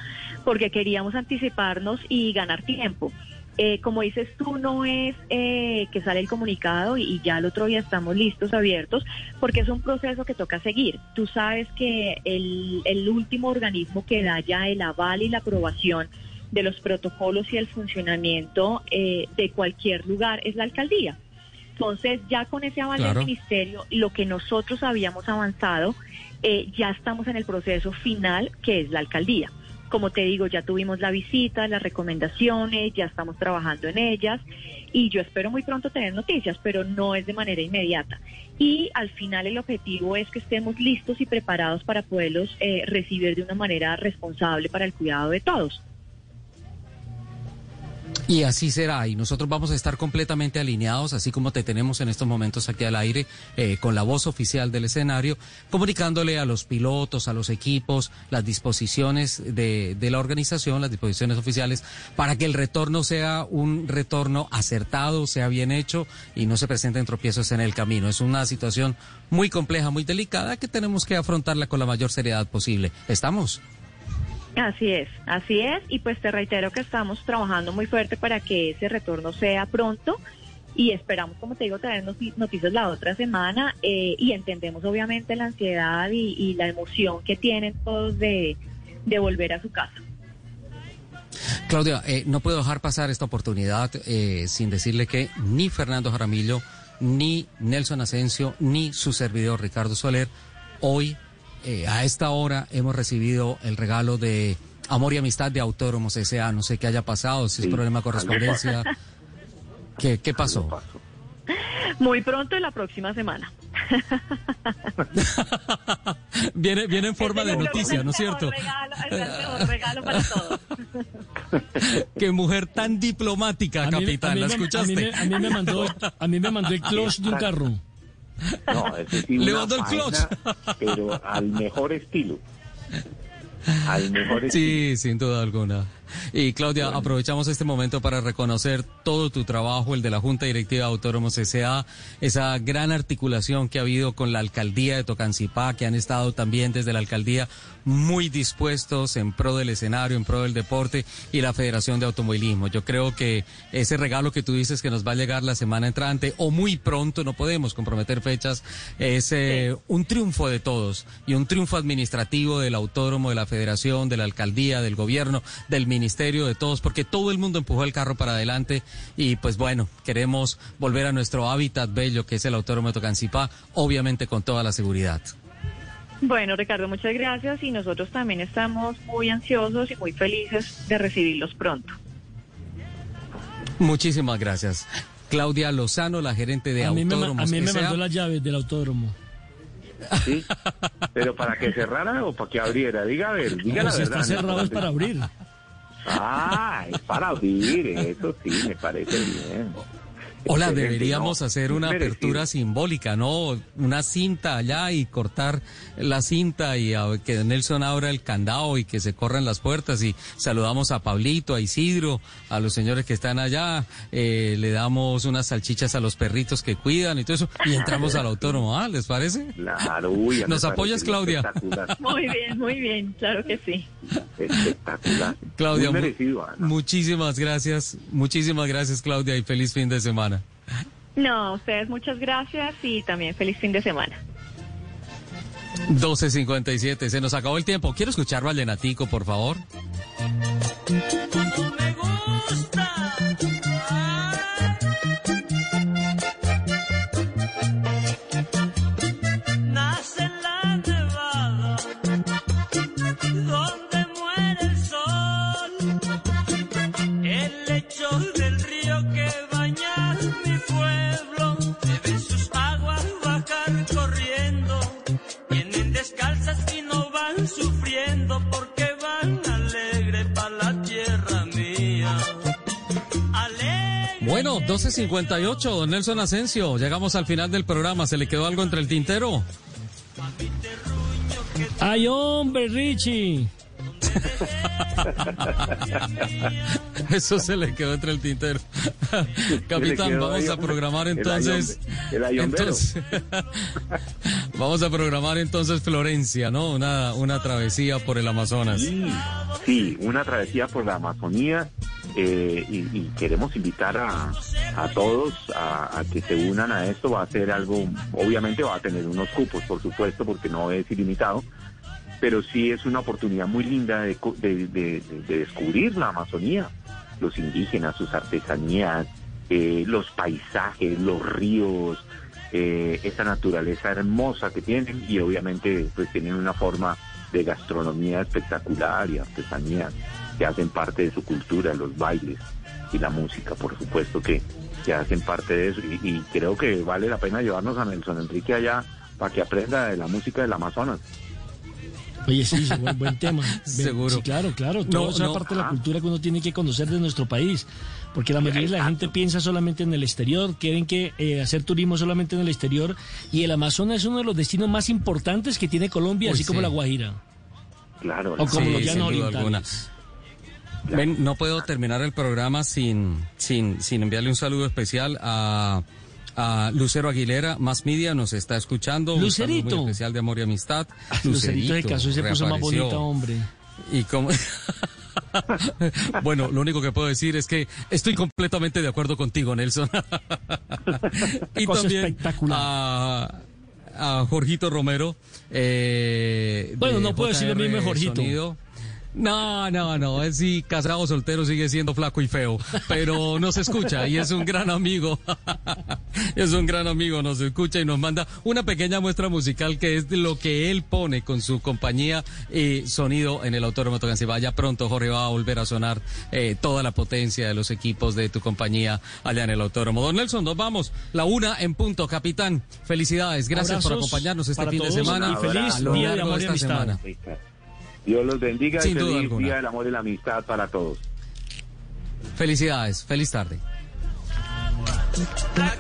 porque queríamos anticiparnos y ganar tiempo. Eh, como dices tú, no es eh, que sale el comunicado y, ya el otro día estamos listos, abiertos, porque es un proceso que toca seguir. Tú sabes que el, el último organismo que da ya el aval y la aprobación de los protocolos y el funcionamiento eh, de cualquier lugar es la alcaldía. Entonces, ya con ese avance del ministerio, lo que nosotros habíamos avanzado, eh, ya estamos en el proceso final, que es la alcaldía. Como te digo, ya tuvimos la visita, las recomendaciones, ya estamos trabajando en ellas y yo espero muy pronto tener noticias, pero no es de manera inmediata. Y al final el objetivo es que estemos listos y preparados para poderlos eh, recibir de una manera responsable para el cuidado de todos. Y así será, y nosotros vamos a estar completamente alineados, así como te tenemos en estos momentos aquí al aire, eh, con la voz oficial del escenario, comunicándole a los pilotos, a los equipos, las disposiciones de, de la organización, las disposiciones oficiales, para que el retorno sea un retorno acertado, sea bien hecho y no se presenten tropiezos en el camino. Es una situación muy compleja, muy delicada, que tenemos que afrontarla con la mayor seriedad posible. ¿Estamos? Así es, así es, y pues te reitero que estamos trabajando muy fuerte para que ese retorno sea pronto y esperamos, como te digo, traer noticias la otra semana eh, y entendemos obviamente la ansiedad y, la emoción que tienen todos de, volver a su casa. Claudia, eh, no puedo dejar pasar esta oportunidad eh, sin decirle que ni Fernando Jaramillo, ni Nelson Asensio, ni su servidor Ricardo Soler hoy eh, a esta hora hemos recibido el regalo de Amor y Amistad de Autónomos S.A. No sé qué haya pasado, si es problema de correspondencia. ¿Qué, ¿Qué pasó? Muy pronto en la próxima semana. viene, viene en forma de noticia, ¿no es cierto? Regalo, regalo para todos. Qué mujer tan diplomática, capitán, ¿la escuchaste? A mí, me, mandó, a mí me mandó el clutch de un carro. No, ese sí Le mandó el clutch. Pero al mejor estilo. Al mejor estilo. Sí, sin duda alguna. Y Claudia, aprovechamos este momento para reconocer todo tu trabajo, el de la Junta Directiva de Autónomos S.A., esa gran articulación que ha habido con la alcaldía de Tocancipá, que han estado también desde la alcaldía muy dispuestos en pro del escenario, en pro del deporte y la Federación de Automovilismo. Yo creo que ese regalo que tú dices que nos va a llegar la semana entrante o muy pronto, no podemos comprometer fechas, es eh, un triunfo de todos y un triunfo administrativo del autódromo, de la Federación, de la alcaldía, del gobierno, del ministerio ministerio, de todos, porque todo el mundo empujó el carro para adelante y pues bueno, queremos volver a nuestro hábitat bello que es el Autódromo de Tocancipá, obviamente con toda la seguridad. Bueno, Ricardo, muchas gracias y nosotros también estamos muy ansiosos y muy felices de recibirlos pronto. Muchísimas gracias. Claudia Lozano, la gerente de a Autódromos. a mí me mandó las llaves del autódromo. ¿sí? Pero para que cerrara o para que abriera, diga a ver, diga No, la si verdad. está cerrado es para abrir. Ah, es para abrir, eso sí, me parece bien. Hola, Excelente, deberíamos no, hacer una merecido. apertura simbólica, ¿no? Una cinta allá y cortar la cinta y a- que Nelson abra el candado y que se corran las puertas y saludamos a Pablito, a Isidro, a los señores que están allá, eh, le damos unas salchichas a los perritos que cuidan y todo eso y entramos al autónomo, ¿ah? ¿Les parece? Claro, uy, ¿Nos apoyas, parece Claudia? Muy bien, muy bien, claro que sí. espectacular. Claudia, merecido, Ana. muchísimas gracias, muchísimas gracias Claudia y feliz fin de semana. No, ustedes muchas gracias y también feliz fin de semana. 12.57, se nos acabó el tiempo. Quiero escuchar Vallenatico, por favor. 12.58, don Nelson Asensio. Llegamos al final del programa. ¿Se le quedó algo entre el tintero? ¡Ay, hombre, Richie! Eso se le quedó entre el tintero. Capitán, vamos a programar El entonces. ayombe- el entonces vamos a programar entonces Florencia, ¿no? Una, una travesía por el Amazonas. Sí, sí, una travesía por la Amazonía eh, y, y queremos invitar a, a todos a, que se unan a esto. Va a ser algo, obviamente va a tener unos cupos, por supuesto, porque no es ilimitado, pero sí es una oportunidad muy linda de- de- de descubrir la Amazonía, los indígenas, sus artesanías, eh, los paisajes, los ríos, eh, esa naturaleza hermosa que tienen y obviamente pues tienen una forma de gastronomía espectacular y artesanías que hacen parte de su cultura, los bailes y la música, por supuesto que, que hacen parte de eso y, y creo que vale la pena llevarnos a Nelson Enrique allá para que aprenda de la música del Amazonas. Oye, sí, buen, buen tema. Seguro. Sí, claro, claro. No, Todo eso es no. parte de la Ah. cultura que uno tiene que conocer de nuestro país. Porque la mayoría de la gente piensa solamente en el exterior, quieren que eh, hacer turismo solamente en el exterior. Y el Amazonas es uno de los destinos más importantes que tiene Colombia, Uy, así como la Guajira. Claro. O como Sí, los llanos orientales. Ven, no puedo terminar el programa sin, sin, sin enviarle un saludo especial a, a Lucero Aguilera, Más Media, nos está escuchando. Un Lucerito. muy especial de amor y amistad. Lucerito se casó y se puso más bonita, hombre. Y como... bueno, lo único que puedo decir es que estoy completamente de acuerdo contigo, Nelson. y Cosa también espectacular. a, a Jorgito Romero. eh, Bueno, de no puedo decir lo mismo de Jorgito. Sonido. No, no, no, es sí, casado soltero sigue siendo flaco y feo, pero nos escucha y es un gran amigo. es un gran amigo, nos escucha y nos manda una pequeña muestra musical que es lo que él pone con su compañía eh, Sonido en el Autódromo Tocancipá. Ya pronto, Jorge, va a volver a sonar eh, toda la potencia de los equipos de tu compañía allá en el Autódromo. Don Nelson, nos vamos. La una en punto, capitán. Felicidades, gracias por acompañarnos este fin de semana. y feliz Día de Amor y esta Amistad. semana. Dios los bendiga Sin y duda feliz alguna. Día del Amor y la Amistad para todos. Felicidades, feliz tarde. La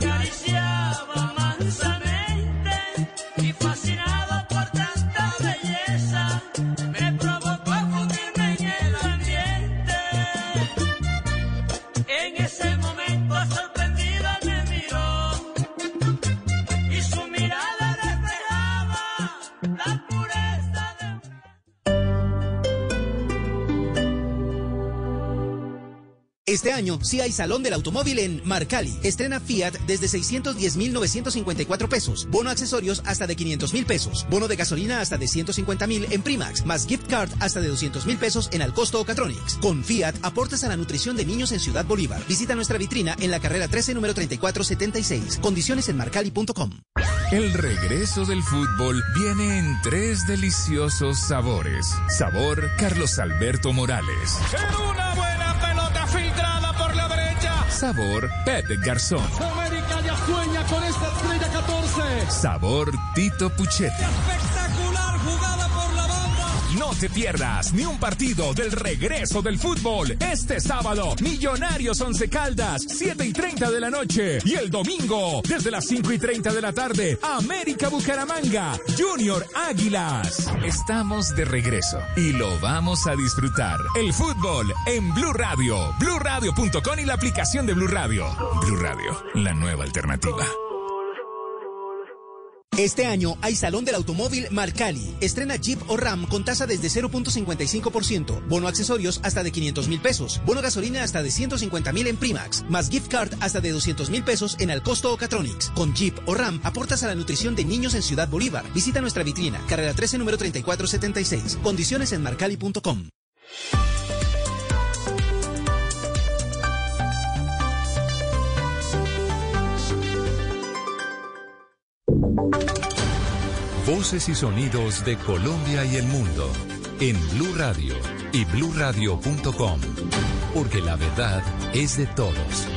Este año sí hay Salón del Automóvil en Marcali. Estrena Fiat desde 610.954 pesos. Bono accesorios hasta de 500 mil pesos. Bono de gasolina hasta de 150 mil en Primax. Más gift card hasta de 200 mil pesos en Alcosto o Catronics. Con Fiat aportes a la nutrición de niños en Ciudad Bolívar. Visita nuestra vitrina en la carrera 13 número 3476. Condiciones en marcali.com. El regreso del fútbol viene en tres deliciosos sabores. Sabor Carlos Alberto Morales. Una buena Sabor Pep Garzón. América ya sueña con esta estrella 14. Sabor Tito Puchetti. No te pierdas ni un partido del regreso del fútbol. Este sábado, Millonarios Once Caldas, 7 y 30 de la noche. Y el domingo, desde las 5 y 30 de la tarde, América Bucaramanga, Junior Águilas. Estamos de regreso y lo vamos a disfrutar. El fútbol en Blue Radio, BlueRadio.com y la aplicación de Blue Radio. Blue Radio, la nueva alternativa. Este año hay Salón del Automóvil Marcali. Estrena Jeep o Ram con tasa desde 0.55%. Bono accesorios hasta de 500 mil pesos. Bono gasolina hasta de 150 mil en Primax. Más gift card hasta de 200 mil pesos en Alcosto o Catronics. Con Jeep o Ram aportas a la nutrición de niños en Ciudad Bolívar. Visita nuestra vitrina. Carrera 13 número 3476. Condiciones en marcali.com. Voces y sonidos de Colombia y el mundo en Blue Radio y bluradio.com, porque la verdad es de todos.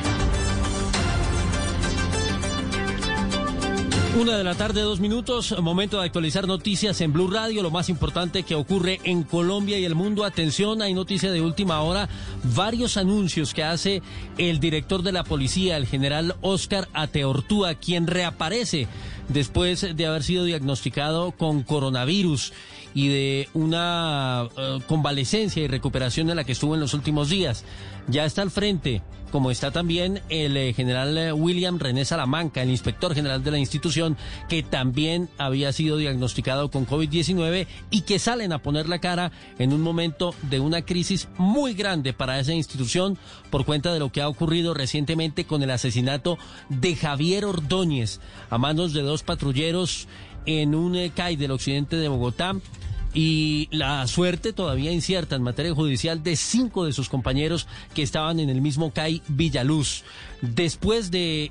Una de la tarde, dos minutos, momento de actualizar noticias en Blue Radio, lo más importante que ocurre en Colombia y el mundo. Atención, hay noticia de última hora, varios anuncios que hace el director de la policía, el general Oscar Ateortúa, quien reaparece después de haber sido diagnosticado con coronavirus y de una eh, convalecencia y recuperación en la que estuvo en los últimos días. Ya está al frente, como está también el eh, general eh, William René Salamanca, el inspector general de la institución, que también había sido diagnosticado con COVID-19 y que salen a poner la cara en un momento de una crisis muy grande para esa institución por cuenta de lo que ha ocurrido recientemente con el asesinato de Javier Ordóñez a manos de dos patrulleros en un eh, CAI del occidente de Bogotá y la suerte todavía incierta en materia judicial de cinco de sus compañeros que estaban en el mismo CAI Villaluz. Después de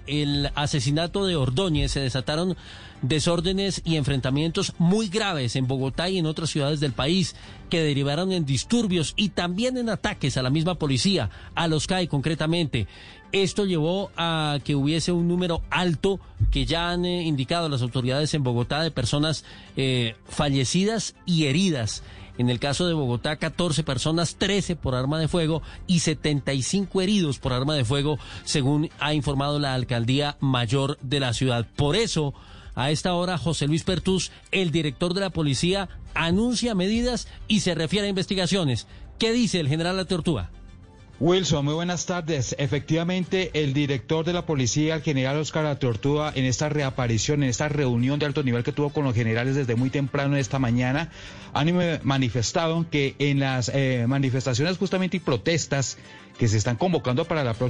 asesinato de Ordóñez se desataron desórdenes y enfrentamientos muy graves en Bogotá y en otras ciudades del país que derivaron en disturbios y también en ataques a la misma policía, a los CAI concretamente. Esto llevó a que hubiese un número alto que ya han eh, indicado las autoridades en Bogotá de personas eh, fallecidas y heridas. En el caso de Bogotá, 14 personas, 13 por arma de fuego y 75 heridos por arma de fuego, según ha informado la alcaldía mayor de la ciudad. Por eso, a esta hora, José Luis Pertus, el director de la policía, anuncia medidas y se refiere a investigaciones. ¿Qué dice el general La Tortuga? Wilson, muy buenas tardes. Efectivamente, el director de la policía, el general Oscar Tortuga, en esta reaparición, en esta reunión de alto nivel que tuvo con los generales desde muy temprano esta mañana, han manifestado que en las eh, manifestaciones justamente y protestas que se están convocando para la próxima